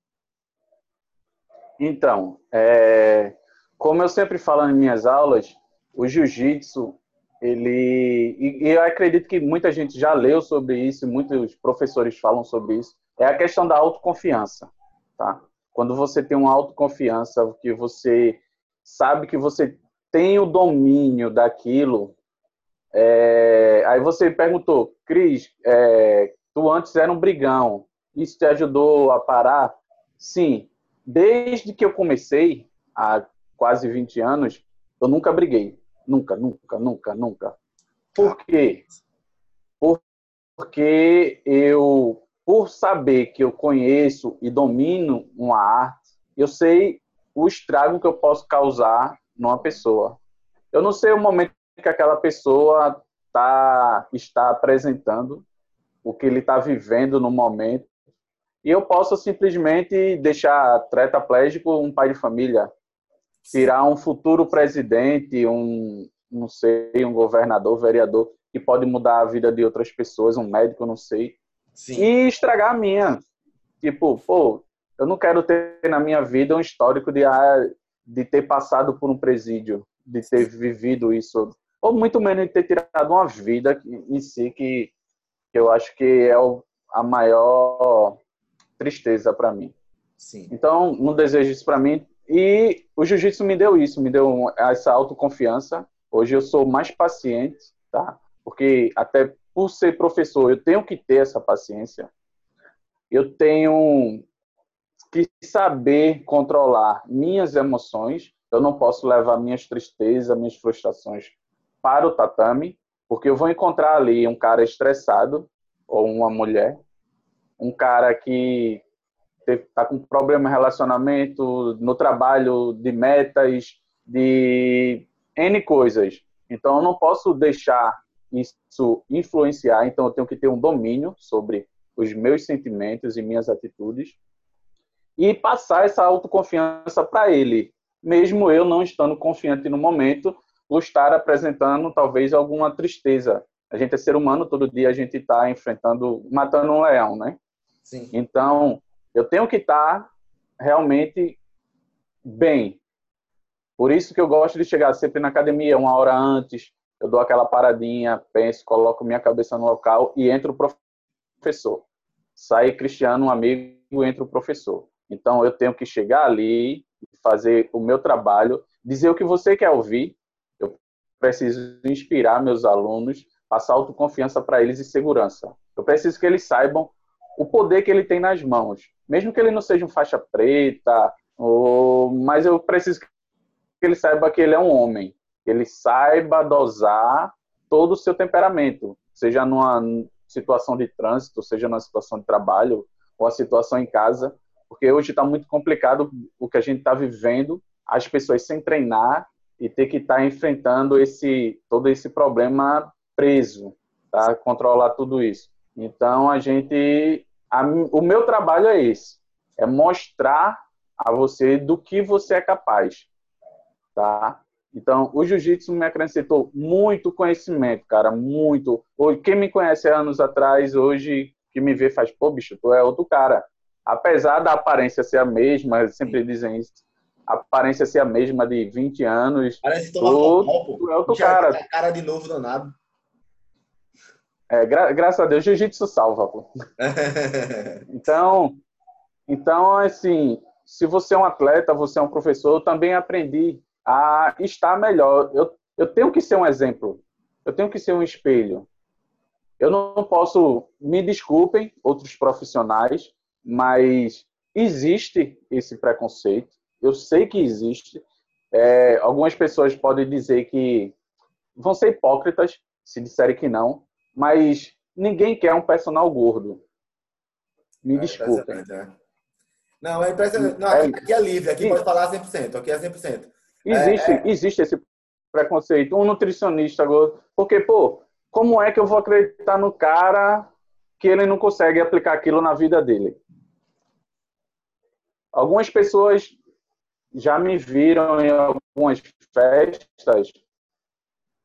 [SPEAKER 2] Então, é, como eu sempre falo em minhas aulas, o jiu-jitsu, ele. E, eu acredito que muita gente já leu sobre isso, muitos professores falam sobre isso, é a questão da autoconfiança, tá? Quando você tem uma autoconfiança, que você sabe que você tem o domínio daquilo, é... aí você perguntou, Cris, é... tu antes era um brigão, isso te ajudou a parar? Sim, desde que eu comecei, há quase 20 anos, eu nunca briguei. Nunca, nunca, nunca, nunca. Por quê? Porque eu, por saber que eu conheço e domino uma arte, eu sei o estrago que eu posso causar numa pessoa. Eu não sei o momento que aquela pessoa tá, está apresentando, o que ele está vivendo no momento, e eu posso simplesmente deixar tetraplégico um pai de família, tirar um futuro presidente, um, não sei, um governador, vereador, que pode mudar a vida de outras pessoas, um médico, não sei, Sim. e estragar a minha. Tipo, pô, eu não quero ter na minha vida um histórico de, ah, de ter passado por um presídio, de ter vivido isso, ou muito menos de ter tirado uma vida em si que, eu acho que é a maior tristeza para mim. Sim. Então, não desejo isso para mim. E o jiu-jitsu me deu isso, me deu essa autoconfiança. Hoje eu sou mais paciente, tá? porque até por ser professor eu tenho que ter essa paciência. Eu tenho que saber controlar minhas emoções. Eu não posso levar minhas tristezas, minhas frustrações para o tatame, porque eu vou encontrar ali um cara estressado ou uma mulher, um cara que está com problema em relacionamento, no trabalho, de metas, de N coisas. Então, eu não posso deixar isso influenciar, então eu tenho que ter um domínio sobre os meus sentimentos e minhas atitudes e passar essa autoconfiança para ele, mesmo eu não estando confiante no momento, por estar apresentando talvez alguma tristeza. A gente é ser humano, todo dia a gente está enfrentando, matando um leão, né? Sim. Então, eu tenho que estar tá realmente bem. Por isso que eu gosto de chegar sempre na academia uma hora antes, eu dou aquela paradinha, penso, coloco minha cabeça no local e entra o professor. Sai Cristiano, um amigo, entra o professor. Então eu tenho que chegar ali, fazer o meu trabalho, dizer o que você quer ouvir. Eu preciso inspirar meus alunos, passar autoconfiança para eles e segurança. Eu preciso que eles saibam o poder que ele tem nas mãos. Mesmo que ele não seja um faixa preta, ou... mas eu preciso que ele saiba que ele é um homem. Que ele saiba dosar todo o seu temperamento, seja numa situação de trânsito, seja numa situação de trabalho, ou a situação em casa, porque hoje está muito complicado o que a gente está vivendo, as pessoas sem treinar e ter que estar tá enfrentando esse todo esse problema preso, tá? Controlar tudo isso. Então a gente a, o meu trabalho é esse, é mostrar a você do que você é capaz, tá? Então, o jiu-jitsu me acrescentou muito conhecimento, cara, muito. Quem me conhece anos atrás, hoje, que me vê, faz, pô, bicho, tu é outro cara. Apesar da aparência ser a mesma, sempre dizem isso, a aparência ser a mesma de 20 anos,
[SPEAKER 1] Parece tu, tu é outro cara. Tá cara de novo danado.
[SPEAKER 2] É, gra graças a Deus, jiu-jitsu salva, pô. então, então, assim, se você é um atleta, você é um professor, eu também aprendi a estar melhor. Eu, eu tenho que ser um exemplo. Eu tenho que ser um espelho. Eu não posso, me desculpem, outros profissionais, mas existe esse preconceito. Eu sei que existe. É, algumas pessoas podem dizer que vão ser hipócritas se disserem que não, mas ninguém quer um personal gordo. Me é desculpem. É.
[SPEAKER 1] Não, é impressionante. Não, aqui, aqui é livre, aqui Sim. pode falar 100%, aqui é 100%.
[SPEAKER 2] Existe, é, é... existe esse preconceito. Um nutricionista gordo. Porque, pô, como é que eu vou acreditar no cara que ele não consegue aplicar aquilo na vida dele? Algumas pessoas já me viram em algumas festas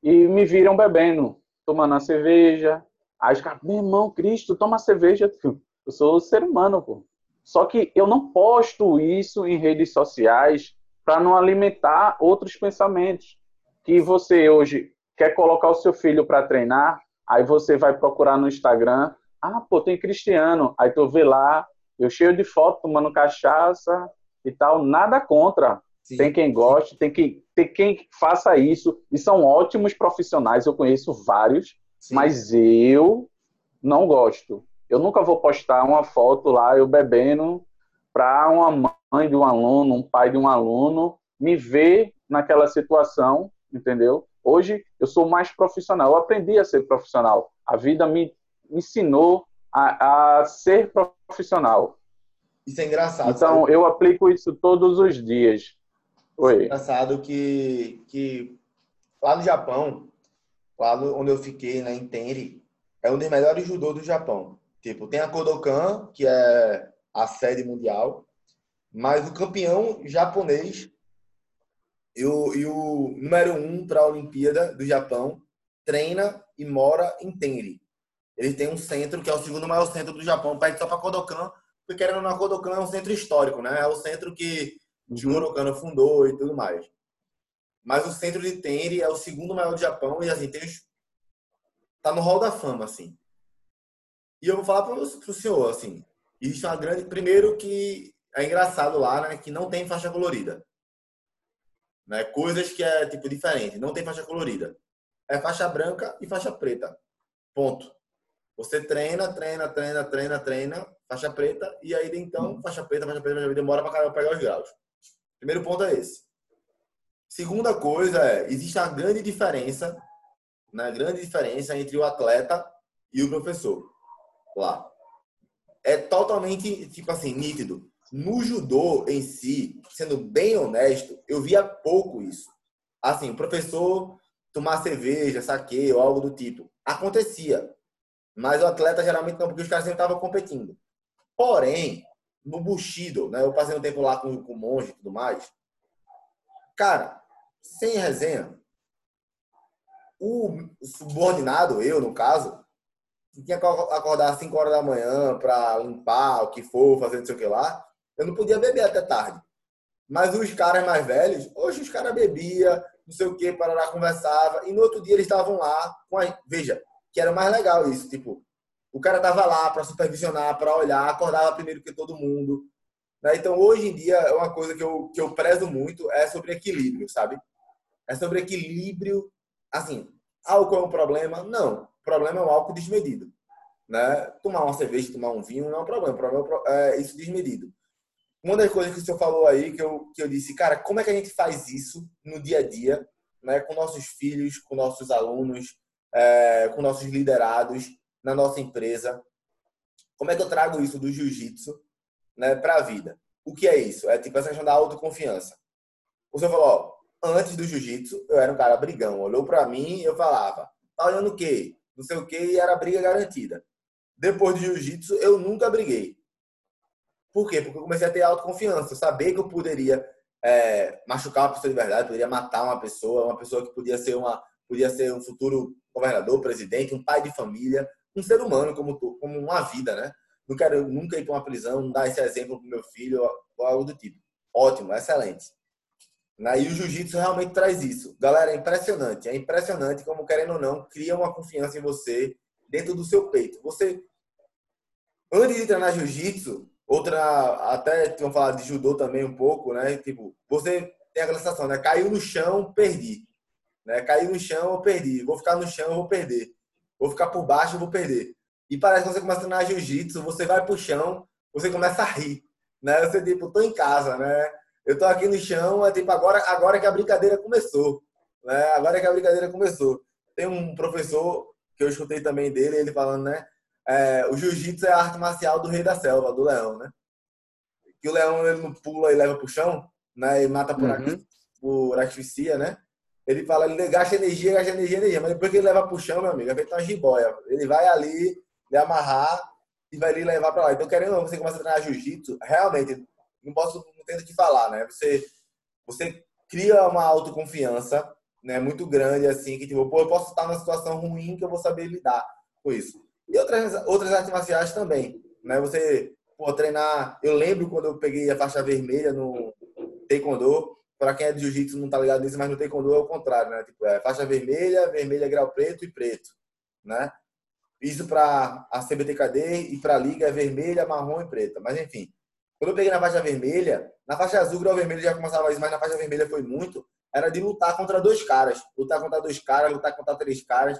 [SPEAKER 2] e me viram bebendo tomando uma cerveja. Aí os caras, meu irmão, Cristo, toma cerveja. Eu sou ser humano, pô. Só que eu não posto isso em redes sociais para não alimentar outros pensamentos. Que você hoje quer colocar o seu filho para treinar, aí você vai procurar no Instagram, ah, pô, tem cristiano. Aí tu vê lá, eu cheio de foto tomando cachaça e tal, nada contra. Sim, tem quem goste, sim. tem, que, tem quem faça isso, e são ótimos profissionais, eu conheço vários, sim. mas eu não gosto. Eu nunca vou postar uma foto lá, eu bebendo, para uma mãe de um aluno, um pai de um aluno, me ver naquela situação, entendeu? Hoje eu sou mais profissional, eu aprendi a ser profissional. A vida me ensinou a, a ser profissional.
[SPEAKER 1] Isso é engraçado.
[SPEAKER 2] Então, sabe? eu aplico isso todos os dias.
[SPEAKER 1] Oi. É engraçado que, que lá no Japão, lá onde eu fiquei, né, em Tenri, é um dos melhores judô do Japão. Tipo, tem a Kodokan, que é a sede mundial, mas o campeão japonês e o, e o número um para a Olimpíada do Japão treina e mora em Tenri. Ele tem um centro que é o segundo maior centro do Japão, pede só para Kodokan, porque querendo ou não, Kodokan é um centro histórico, né? É o centro que Jigoro Kano fundou e tudo mais. Mas o centro de Tenri é o segundo maior do Japão e assim, tem tá no hall da fama, assim. E eu vou falar para o senhor, assim, existe uma grande... Primeiro que é engraçado lá, né, que não tem faixa colorida. Né? Coisas que é, tipo, diferente. Não tem faixa colorida. é faixa branca e faixa preta. Ponto. Você treina, treina, treina, treina, treina, faixa preta, e aí então, faixa preta, faixa preta, faixa preta demora para pegar os graus. Primeiro ponto é esse. Segunda coisa é, existe uma grande diferença, né, grande diferença entre o atleta e o professor lá. É totalmente, tipo assim, nítido. No judô em si, sendo bem honesto, eu via pouco isso. Assim, o professor tomar cerveja, saque ou algo do tipo. Acontecia. Mas o atleta geralmente não, porque os caras sempre estavam competindo. Porém, no Bushido, né? Eu passei um tempo lá com, com o monge e tudo mais. Cara, sem resenha, o subordinado, eu no caso, tinha que acordar às 5 horas da manhã para limpar o que for, fazer não sei o que lá, eu não podia beber até tarde. Mas os caras mais velhos, hoje os caras bebia, não sei o que, para lá conversava, e no outro dia eles estavam lá com a... Veja, que era mais legal isso, tipo, o cara tava lá para supervisionar, para olhar, acordava primeiro que todo mundo. Né? Então, hoje em dia, é uma coisa que eu, que eu prezo muito, é sobre equilíbrio, sabe? É sobre equilíbrio, assim, álcool é um problema? Não, o problema é o álcool desmedido. Né? Tomar uma cerveja, tomar um vinho não é um problema, o problema é isso desmedido uma das coisas que o senhor falou aí, que eu, que eu disse, cara, como é que a gente faz isso no dia a dia, né, com nossos filhos, com nossos alunos, é, com nossos liderados na nossa empresa? Como é que eu trago isso do jiu-jitsu né, para a vida? O que é isso? É tipo essa questão da autoconfiança. O senhor falou, ó, antes do jiu-jitsu, eu era um cara brigão. Olhou para mim e eu falava, tá olhando o quê? Não sei o quê, e era briga garantida. Depois do jiu-jitsu, eu nunca briguei. Por quê? Porque eu comecei a ter autoconfiança, saber que eu poderia é, machucar uma pessoa de verdade, poderia matar uma pessoa, uma pessoa que podia ser uma, podia ser um futuro governador, presidente, um pai de família, um ser humano como como uma vida, né? Não quero nunca ir para uma prisão, dar esse exemplo para meu filho ou algo do tipo. Ótimo, excelente. E o jiu-jitsu realmente traz isso. Galera, é impressionante. É impressionante como, querendo ou não, cria uma confiança em você dentro do seu peito. Você, antes de treinar jiu-jitsu, Outra, até tinham falado de judô também um pouco, né? Tipo, você tem aquela sensação, né? Caiu no chão, perdi. Né? Caiu no chão, eu perdi. Vou ficar no chão, eu vou perder. Vou ficar por baixo, eu vou perder. E parece que você começa a treinar jiu-jitsu, você vai pro chão, você começa a rir. Né? Você, tipo, tô em casa, né? Eu tô aqui no chão, é tipo, agora, agora que a brincadeira começou. Né? Agora que a brincadeira começou. Tem um professor que eu escutei também dele, ele falando, né? é, o jiu-jitsu é a arte marcial do rei da selva, do leão, né? Que o leão ele não pula e leva pro chão, né? E mata por, uhum. por asfixia, né? Ele fala, ele gasta energia, gasta energia, energia, mas depois que ele leva pro chão, meu amigo, é feito uma jiboia. Ele vai ali, lhe amarrar e vai lhe levar para lá. Então, querendo ou não, você começa a treinar jiu-jitsu, realmente, não posso, não tenho que falar, né? Você, você cria uma autoconfiança, né? Muito grande, assim, que tipo, pô, eu posso estar numa situação ruim que eu vou saber lidar com isso. E outras, outras artes marciais também. Né? Você pô, treinar. Eu lembro quando eu peguei a faixa vermelha no Taekwondo. Para quem é de jiu-jitsu não tá ligado nisso, mas no Taekwondo é o contrário, né? Tipo, é faixa vermelha, vermelha, grau preto e preto, né? Isso para a CBTKD e para a liga é vermelha, marrom e preta. Mas enfim, quando eu peguei na faixa vermelha, na faixa azul, grau vermelho já começava isso, mas na faixa vermelha foi muito. Era de lutar contra dois caras, lutar contra dois caras, lutar contra três caras.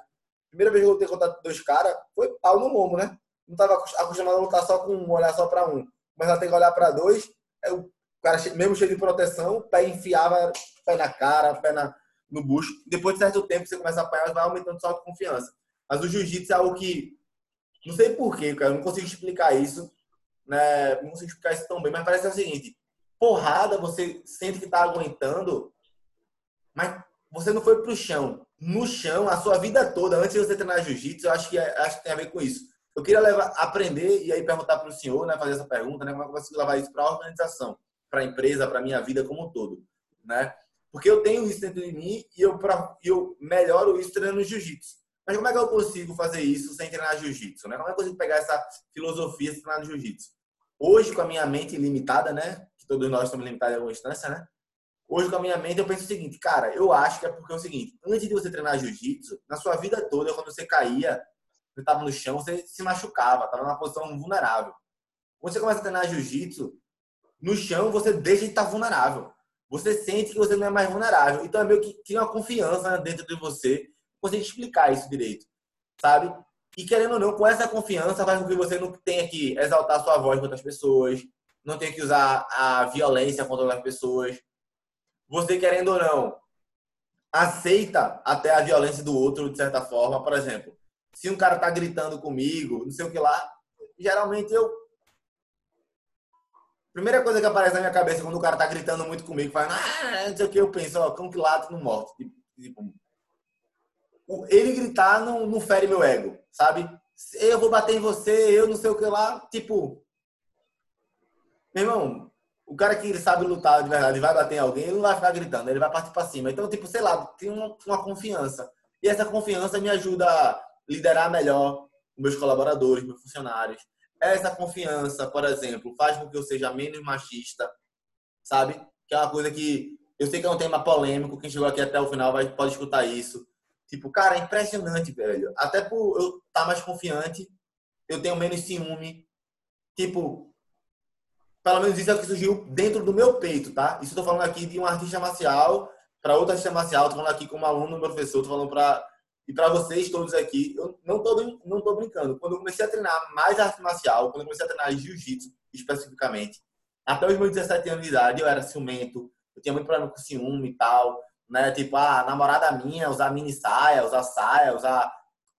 [SPEAKER 1] Primeira vez que eu lutei contra dois caras, foi pau no lombo, né? Não estava acostumado a lutar só com um, olhar só para um. Mas ela tem que olhar para dois, o cara, mesmo cheio de proteção, o pé enfiava, pé na cara, pé na, no bucho. Depois de certo tempo, você começa a apanhar, vai aumentando sua confiança. Mas o jiu-jitsu é algo que, não sei porquê, cara, eu não consigo explicar isso, né? Não consigo explicar isso tão bem, mas parece o seguinte: porrada, você sente que tá aguentando, mas você não foi pro chão no chão a sua vida toda, antes de você treinar jiu-jitsu, eu acho que, é, acho que tem a ver com isso. Eu queria levar, aprender e aí perguntar para o senhor, né, fazer essa pergunta, né, como é eu consigo levar isso para a organização, para a empresa, para a minha vida como um todo, né? Porque eu tenho isso dentro de mim e eu, eu melhoro isso treinando jiu-jitsu. Mas como é que eu consigo fazer isso sem treinar jiu-jitsu, né? Como é que eu consigo pegar essa filosofia sem treinar jiu-jitsu? Hoje, com a minha mente limitada, né? Que todos nós estamos limitados em alguma instância, né? Hoje, com a minha mente, eu penso o seguinte, cara, eu acho que é porque é o seguinte, antes de você treinar jiu-jitsu, na sua vida toda, quando você caía, você estava no chão, você se machucava, estava numa posição vulnerável. Quando você começa a treinar jiu-jitsu, no chão você deixa de estar vulnerável. Você sente que você não é mais vulnerável. Então é meio que tem uma confiança dentro de você conseguir explicar isso direito, sabe? E querendo ou não, com essa confiança faz com que você não tenha que exaltar sua voz contra as pessoas, não tenha que usar a violência contra as pessoas. Você querendo ou não, aceita até a violência do outro de certa forma. Por exemplo, se um cara tá gritando comigo, não sei o que lá, geralmente eu Primeira coisa que aparece na minha cabeça quando o cara tá gritando muito comigo, faz, ah, não sei o que, eu penso, ó, cão que late no morto. Tipo, tipo, ele gritar não, não fere meu ego, sabe? Eu vou bater em você, eu não sei o que lá, tipo. Meu irmão, o cara que sabe lutar de verdade vai bater em alguém, ele não vai ficar gritando, ele vai partir para cima. Então, tipo, sei lá, tem uma, uma confiança. E essa confiança me ajuda a liderar melhor meus colaboradores, meus funcionários. Essa confiança, por exemplo, faz com que eu seja menos machista, sabe? Que é uma coisa que eu sei que é um tema polêmico, quem chegou aqui até o final vai, pode escutar isso. Tipo, cara, é impressionante, velho. Até por eu estar tá mais confiante, eu tenho menos ciúme. Tipo, pelo menos isso é o que surgiu dentro do meu peito, tá? Isso eu tô falando aqui de um artista marcial para outro artista marcial, tô falando aqui como aluno, professor, tô falando para e para vocês todos aqui, eu não tô, não tô brincando. Quando eu comecei a treinar mais arte marcial, quando eu comecei a treinar jiu-jitsu especificamente, até os meus 17 anos de idade, eu era ciumento, eu tinha muito problema com ciúme e tal, né? Tipo, a ah, namorada minha usar mini saia, usar saia, usar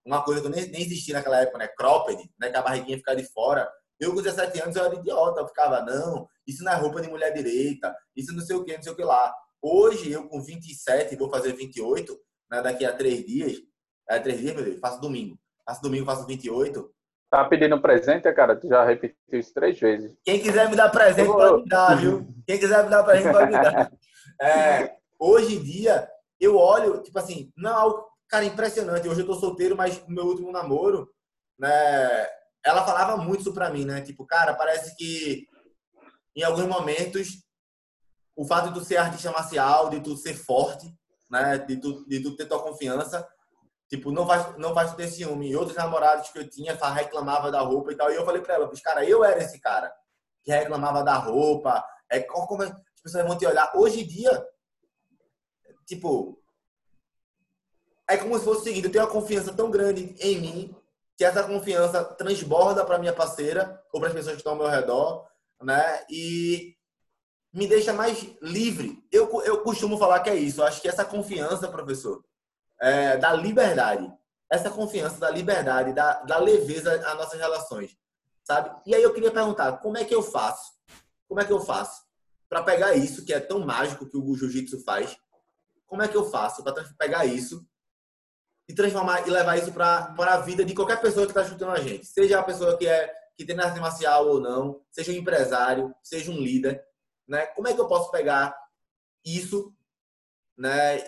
[SPEAKER 1] uma coisa que nem, nem existia naquela época, né? Cropped, né? Que a barriguinha ficar de fora. Eu com 17 anos eu era idiota, eu ficava, não, isso não é roupa de mulher direita, isso não sei o que, não sei o que lá. Hoje, eu com 27, vou fazer 28, né, daqui a três dias, é três dias, meu Deus. Faço domingo. Faço domingo, faço 28.
[SPEAKER 2] Tá pedindo presente, cara? Tu já repetiu isso três vezes.
[SPEAKER 1] Quem quiser me dar presente, pode me dar, viu? Quem quiser me dar presente, pode me dar. É, hoje em dia, eu olho, tipo assim, não, cara, impressionante. Hoje eu tô solteiro, mas no meu último namoro, né? Ela falava muito isso pra mim, né? Tipo, cara, parece que em alguns momentos o fato de tu ser artista marcial, de tu ser forte, né? De tu, de tu ter tua confiança, Tipo, não vai, não vai ter ciúme. E outros namorados que eu tinha reclamava da roupa e tal. E eu falei pra ela, cara, eu era esse cara que reclamava da roupa. É, como as pessoas vão te olhar. Hoje em dia, tipo, é como se fosse o seguinte, eu tenho uma confiança tão grande em mim que essa confiança transborda para minha parceira ou para as pessoas que estão ao meu redor, né? E me deixa mais livre. Eu, eu costumo falar que é isso. Eu acho que essa confiança, professor, é, da liberdade. Essa confiança da liberdade, da, da leveza às nossas relações, sabe? E aí eu queria perguntar, como é que eu faço? Como é que eu faço para pegar isso que é tão mágico que o jiu-jitsu faz? Como é que eu faço para pegar isso e transformar e levar isso para a vida de qualquer pessoa que está escutando a gente? Seja a pessoa que é que tem arte marcial ou não, seja um empresário, seja um líder, né? Como é que eu posso pegar isso, né,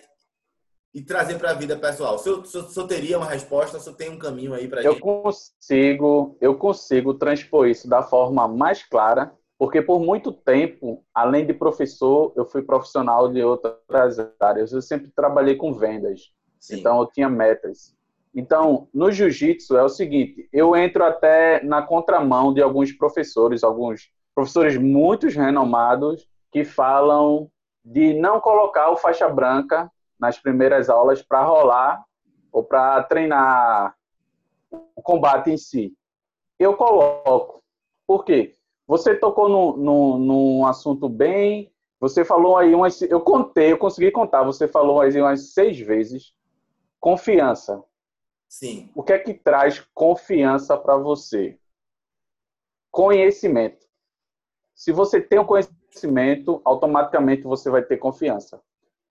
[SPEAKER 1] e trazer para a vida pessoal? Se eu, se eu, teria uma resposta, se eu tenho um caminho aí para
[SPEAKER 2] Eu gente? consigo, eu consigo transpor isso da forma mais clara, porque por muito tempo, além de professor, eu fui profissional de outras áreas. Eu sempre trabalhei com vendas. Sim. Então eu tinha metas. Então, no jiu-jitsu é o seguinte, eu entro até na contramão de alguns professores, alguns professores muito renomados que falam de não colocar o faixa branca nas primeiras aulas para rolar ou para treinar o combate em si. Eu coloco. Por quê? Você tocou no, no, num assunto bem. Você falou aí umas. Eu contei, eu consegui contar. Você falou aí umas seis vezes. Confiança.
[SPEAKER 1] Sim.
[SPEAKER 2] O que é que traz confiança para você? Conhecimento. Se você tem o conhecimento, automaticamente você vai ter confiança.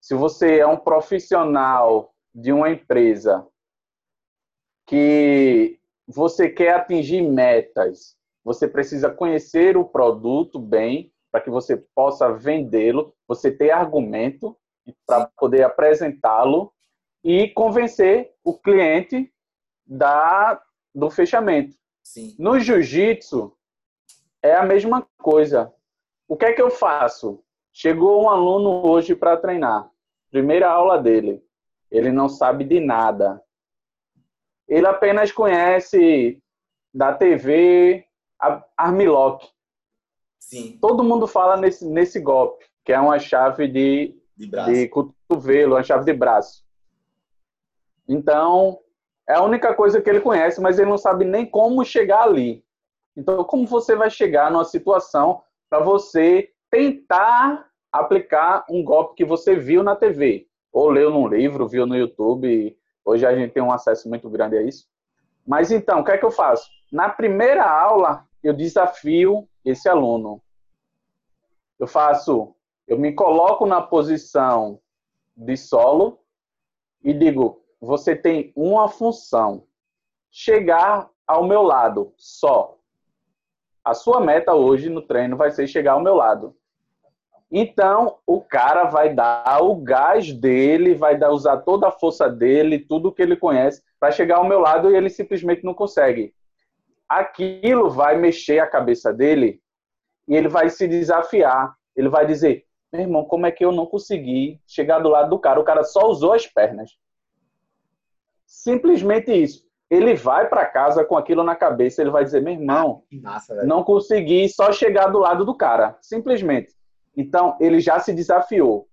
[SPEAKER 2] Se você é um profissional de uma empresa que você quer atingir metas, você precisa conhecer o produto bem para que você possa vendê-lo, você ter argumento para poder apresentá-lo e convencer o cliente da do fechamento.
[SPEAKER 1] Sim.
[SPEAKER 2] No jiu-jitsu é a mesma coisa. O que é que eu faço? Chegou um aluno hoje para treinar primeira aula dele. Ele não sabe de nada. Ele apenas conhece da TV a Armlock.
[SPEAKER 1] Sim.
[SPEAKER 2] Todo mundo fala nesse, nesse golpe, que é uma chave de, de, de cotovelo, uma chave de braço. Então, é a única coisa que ele conhece, mas ele não sabe nem como chegar ali. Então, como você vai chegar numa situação para você tentar aplicar um golpe que você viu na TV, ou leu num livro, viu no YouTube. Hoje a gente tem um acesso muito grande a isso. Mas então, o que é que eu faço? Na primeira aula, eu desafio esse aluno. Eu faço, eu me coloco na posição de solo e digo: você tem uma função, chegar ao meu lado só. A sua meta hoje no treino vai ser chegar ao meu lado. Então, o cara vai dar o gás dele, vai dar, usar toda a força dele, tudo que ele conhece, para chegar ao meu lado e ele simplesmente não consegue. Aquilo vai mexer a cabeça dele e ele vai se desafiar. Ele vai dizer: meu irmão, como é que eu não consegui chegar do lado do cara? O cara só usou as pernas. Simplesmente isso. Ele vai para casa com aquilo na cabeça, ele vai dizer: meu irmão, massa, não consegui só chegar do lado do cara. Simplesmente. Então, ele já se desafiou.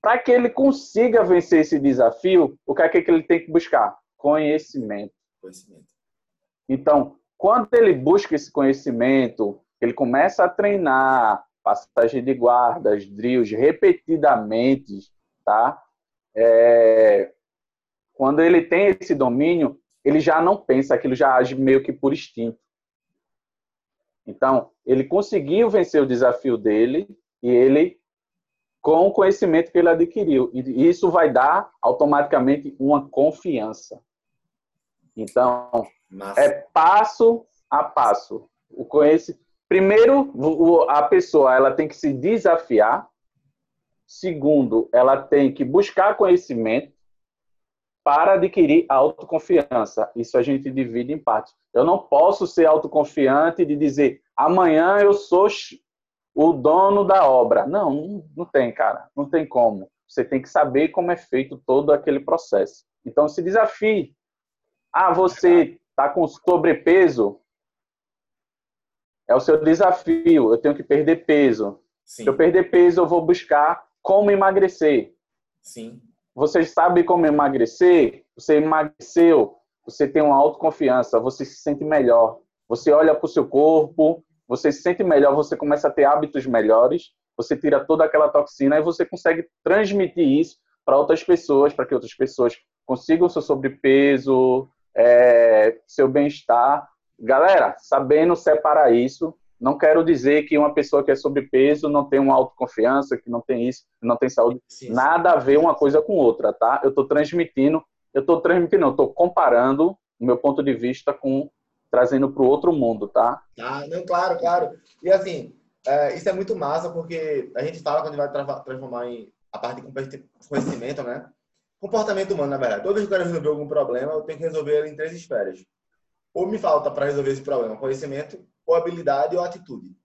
[SPEAKER 2] Para que ele consiga vencer esse desafio, o que é que ele tem que buscar? Conhecimento. Conhecimento. Então, quando ele busca esse conhecimento, ele começa a treinar passagem de guardas, drills repetidamente, tá? É, quando ele tem esse domínio, ele já não pensa, aquilo já age meio que por instinto. Então, ele conseguiu vencer o desafio dele e ele com o conhecimento que ele adquiriu. E isso vai dar automaticamente uma confiança. Então, Massa. é passo a passo. O conhece... Primeiro, a pessoa ela tem que se desafiar. Segundo, ela tem que buscar conhecimento para adquirir autoconfiança. Isso a gente divide em partes. Eu não posso ser autoconfiante de dizer amanhã eu sou o dono da obra. Não, não, tem, cara. Não tem como. Você tem que saber como é feito todo aquele processo. Então, se desafie. Ah, você está com sobrepeso? É o seu desafio. Eu tenho que perder peso. Sim. Se eu perder peso, eu vou buscar como emagrecer.
[SPEAKER 1] Sim.
[SPEAKER 2] Você sabe como emagrecer? Você emagreceu, você tem uma autoconfiança, você se sente melhor. Você olha para o seu corpo, você se sente melhor, você começa a ter hábitos melhores, você tira toda aquela toxina e você consegue transmitir isso para outras pessoas, para que outras pessoas consigam seu sobrepeso, é, seu bem-estar. Galera, sabendo separar isso, não quero dizer que uma pessoa que é sobrepeso não tem uma autoconfiança, que não tem isso, não tem saúde. Sim, Nada a ver uma coisa com outra, tá? Eu estou transmitindo, eu estou transmitindo, eu estou comparando o meu ponto de vista com trazendo para o outro mundo, tá?
[SPEAKER 1] Ah, não, claro, claro. E assim, é, isso é muito massa porque a gente fala quando vai tra transformar em a parte de conhecimento, né? Comportamento humano, na verdade. Toda vez que eu quero resolver algum problema, eu tenho que resolver ele em três esferas. Ou me falta para resolver esse problema conhecimento, ou habilidade ou atitude.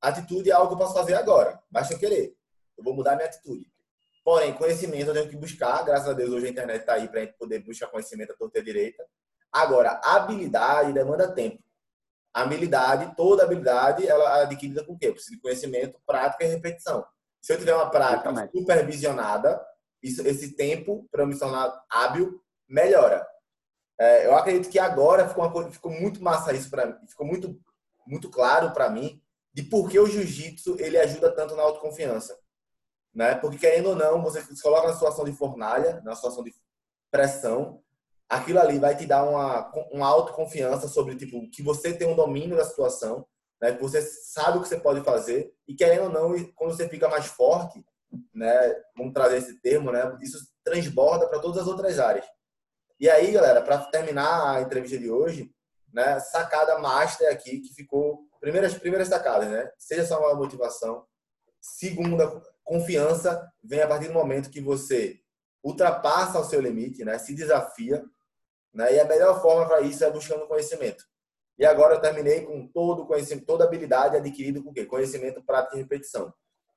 [SPEAKER 1] Atitude é algo que eu posso fazer agora, basta eu querer. Eu vou mudar minha atitude. Porém, conhecimento eu tenho que buscar. Graças a Deus, hoje a internet está aí para a gente poder buscar conhecimento à torta e à direita. Agora, habilidade demanda tempo. A habilidade, toda habilidade, ela é adquirida com o quê? Eu preciso de conhecimento, prática e repetição. Se eu tiver uma prática supervisionada, isso, esse tempo para me tornar hábil melhora. É, eu acredito que agora ficou, uma, ficou muito massa isso para mim, ficou muito, muito claro para mim de por que o jiu-jitsu ele ajuda tanto na autoconfiança. Né? Porque, querendo ou não, você se coloca na situação de fornalha, na situação de pressão, aquilo ali vai te dar uma, uma autoconfiança sobre tipo que você tem um domínio da situação, né? Que você sabe o que você pode fazer e querendo ou não, quando você fica mais forte, né? Vamos trazer esse termo, né? Isso transborda para todas as outras áreas. E aí, galera, para terminar a entrevista de hoje, né? Sacada master aqui que ficou primeiras primeiras sacadas, né? Seja só uma motivação. Segunda, confiança vem a partir do momento que você ultrapassa o seu limite, né? Se desafia né? E a melhor forma para isso é buscando conhecimento. E agora eu terminei com todo conhecimento, toda habilidade adquirida com o quê? Conhecimento, prática e repetição.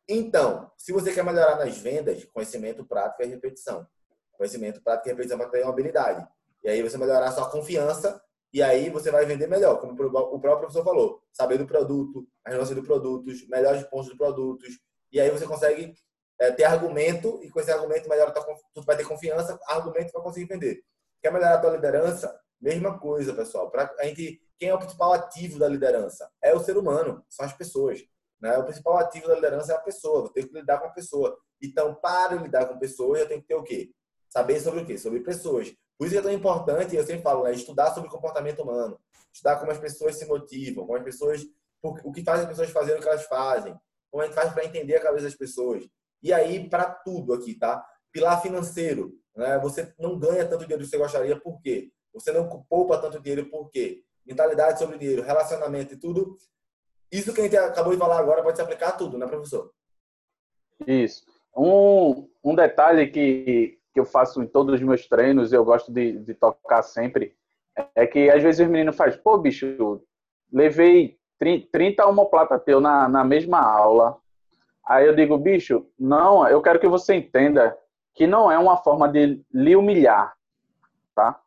[SPEAKER 1] Então, se você quer melhorar nas vendas, conhecimento, prática e repetição. Conhecimento, prática e repetição para ter uma habilidade. E aí você melhorar a sua confiança e aí você vai vender melhor, como o próprio professor falou. Saber do produto, a relação do produtos, melhores pontos dos produtos. E aí você consegue é, ter argumento e com esse argumento melhora tua, tu vai ter confiança, argumento para conseguir vender. Quer melhorar a tua liderança? Mesma coisa, pessoal. Pra, a gente, quem é o principal ativo da liderança? É o ser humano, são as pessoas. Né? O principal ativo da liderança é a pessoa. Eu tenho que lidar com a pessoa. Então, para lidar com pessoas, eu tenho que ter o quê? Saber sobre o quê? Sobre pessoas. Por isso é tão importante, eu sempre falo, né? estudar sobre comportamento humano. Estudar como as pessoas se motivam, como as pessoas, o que faz as pessoas fazerem o que elas fazem. Como a gente faz para entender a cabeça das pessoas. E aí, para tudo aqui, tá? Pilar financeiro. Né? Você não ganha tanto dinheiro que você gostaria, por quê? Você não poupa tanto dinheiro, por quê? Mentalidade sobre dinheiro, relacionamento e tudo. Isso que a gente acabou de falar agora pode se aplicar a tudo, né, professor?
[SPEAKER 2] Isso. Um, um detalhe que, que eu faço em todos os meus treinos, eu gosto de, de tocar sempre, é que às vezes os meninos fazem, pô, bicho, levei 30 homoplata teu na, na mesma aula, Aí eu digo, bicho, não, eu quero que você entenda que não é uma forma de lhe humilhar, tá?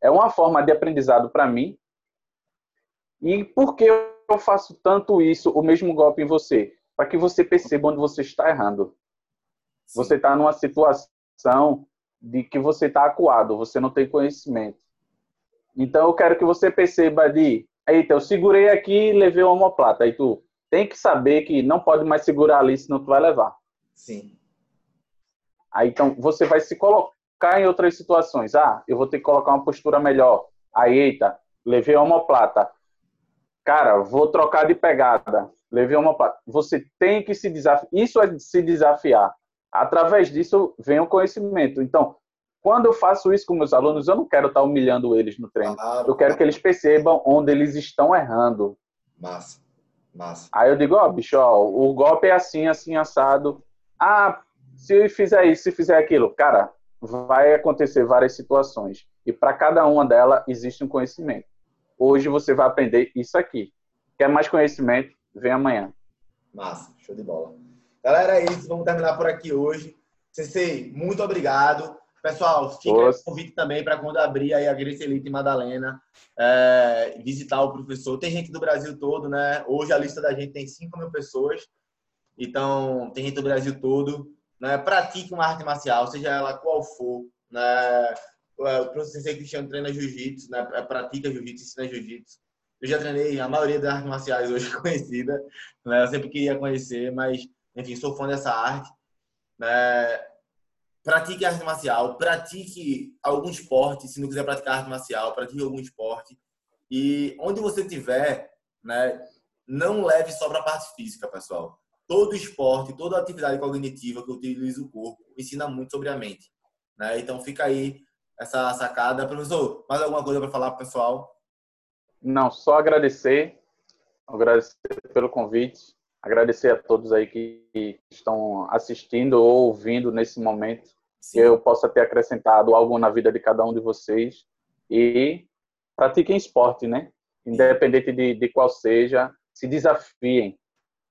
[SPEAKER 2] É uma forma de aprendizado para mim. E por que eu faço tanto isso, o mesmo golpe em você? Para que você perceba onde você está errando. Sim. Você está numa situação de que você está acuado, você não tem conhecimento. Então eu quero que você perceba de, eita, eu segurei aqui e levei uma homoplata. Aí tu, tem que saber que não pode mais segurar ali, senão tu vai levar.
[SPEAKER 1] Sim.
[SPEAKER 2] Aí então você vai se colocar em outras situações. Ah, eu vou ter que colocar uma postura melhor. Aí, eita, levei uma plata. Cara, vou trocar de pegada. Levei uma plata. Você tem que se desafiar. Isso é se desafiar. Através disso vem o conhecimento. Então, quando eu faço isso com meus alunos, eu não quero estar humilhando eles no treino. Claro, eu quero claro. que eles percebam onde eles estão errando.
[SPEAKER 1] Massa. Massa.
[SPEAKER 2] Aí eu digo, ó, oh, bicho, ó, o golpe é assim, assim, assado. Ah, se fizer isso, se fizer aquilo. Cara, vai acontecer várias situações. E para cada uma delas existe um conhecimento. Hoje você vai aprender isso aqui. Quer mais conhecimento? Vem amanhã.
[SPEAKER 1] Massa, show de bola. Galera, é isso. Vamos terminar por aqui hoje. Sensei, muito obrigado. Pessoal, fica o convite também para quando abrir aí a Grace Elite Madalena, é, visitar o professor. Tem gente do Brasil todo, né? Hoje a lista da gente tem 5 mil pessoas. Então, tem gente do Brasil todo. Né? Pratique uma arte marcial, seja ela qual for. Né? O professor Cristiano treina jiu-jitsu, né? pratica jiu-jitsu, ensina jiu-jitsu. Eu já treinei a maioria das artes marciais hoje conhecida. Né? Eu sempre queria conhecer, mas, enfim, sou fã dessa arte. Né? pratique arte marcial, pratique algum esporte, se não quiser praticar arte marcial, pratique algum esporte. E onde você estiver, né, não leve só para a parte física, pessoal. Todo esporte, toda atividade cognitiva que utiliza o corpo ensina muito sobre a mente. Né? Então fica aí essa sacada. Professor, mais alguma coisa para falar para o pessoal?
[SPEAKER 2] Não, só agradecer, agradecer pelo convite, agradecer a todos aí que estão assistindo ou ouvindo nesse momento. Sim. Que eu possa ter acrescentado algo na vida de cada um de vocês. E pratiquem esporte, né? Independente de, de qual seja, se desafiem.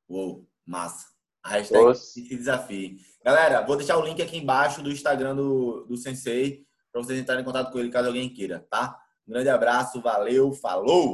[SPEAKER 1] Uou, massa. A hashtag se desafie. Galera, vou deixar o link aqui embaixo do Instagram do, do Sensei para vocês entrarem em contato com ele caso alguém queira, tá? Um grande abraço, valeu, falou!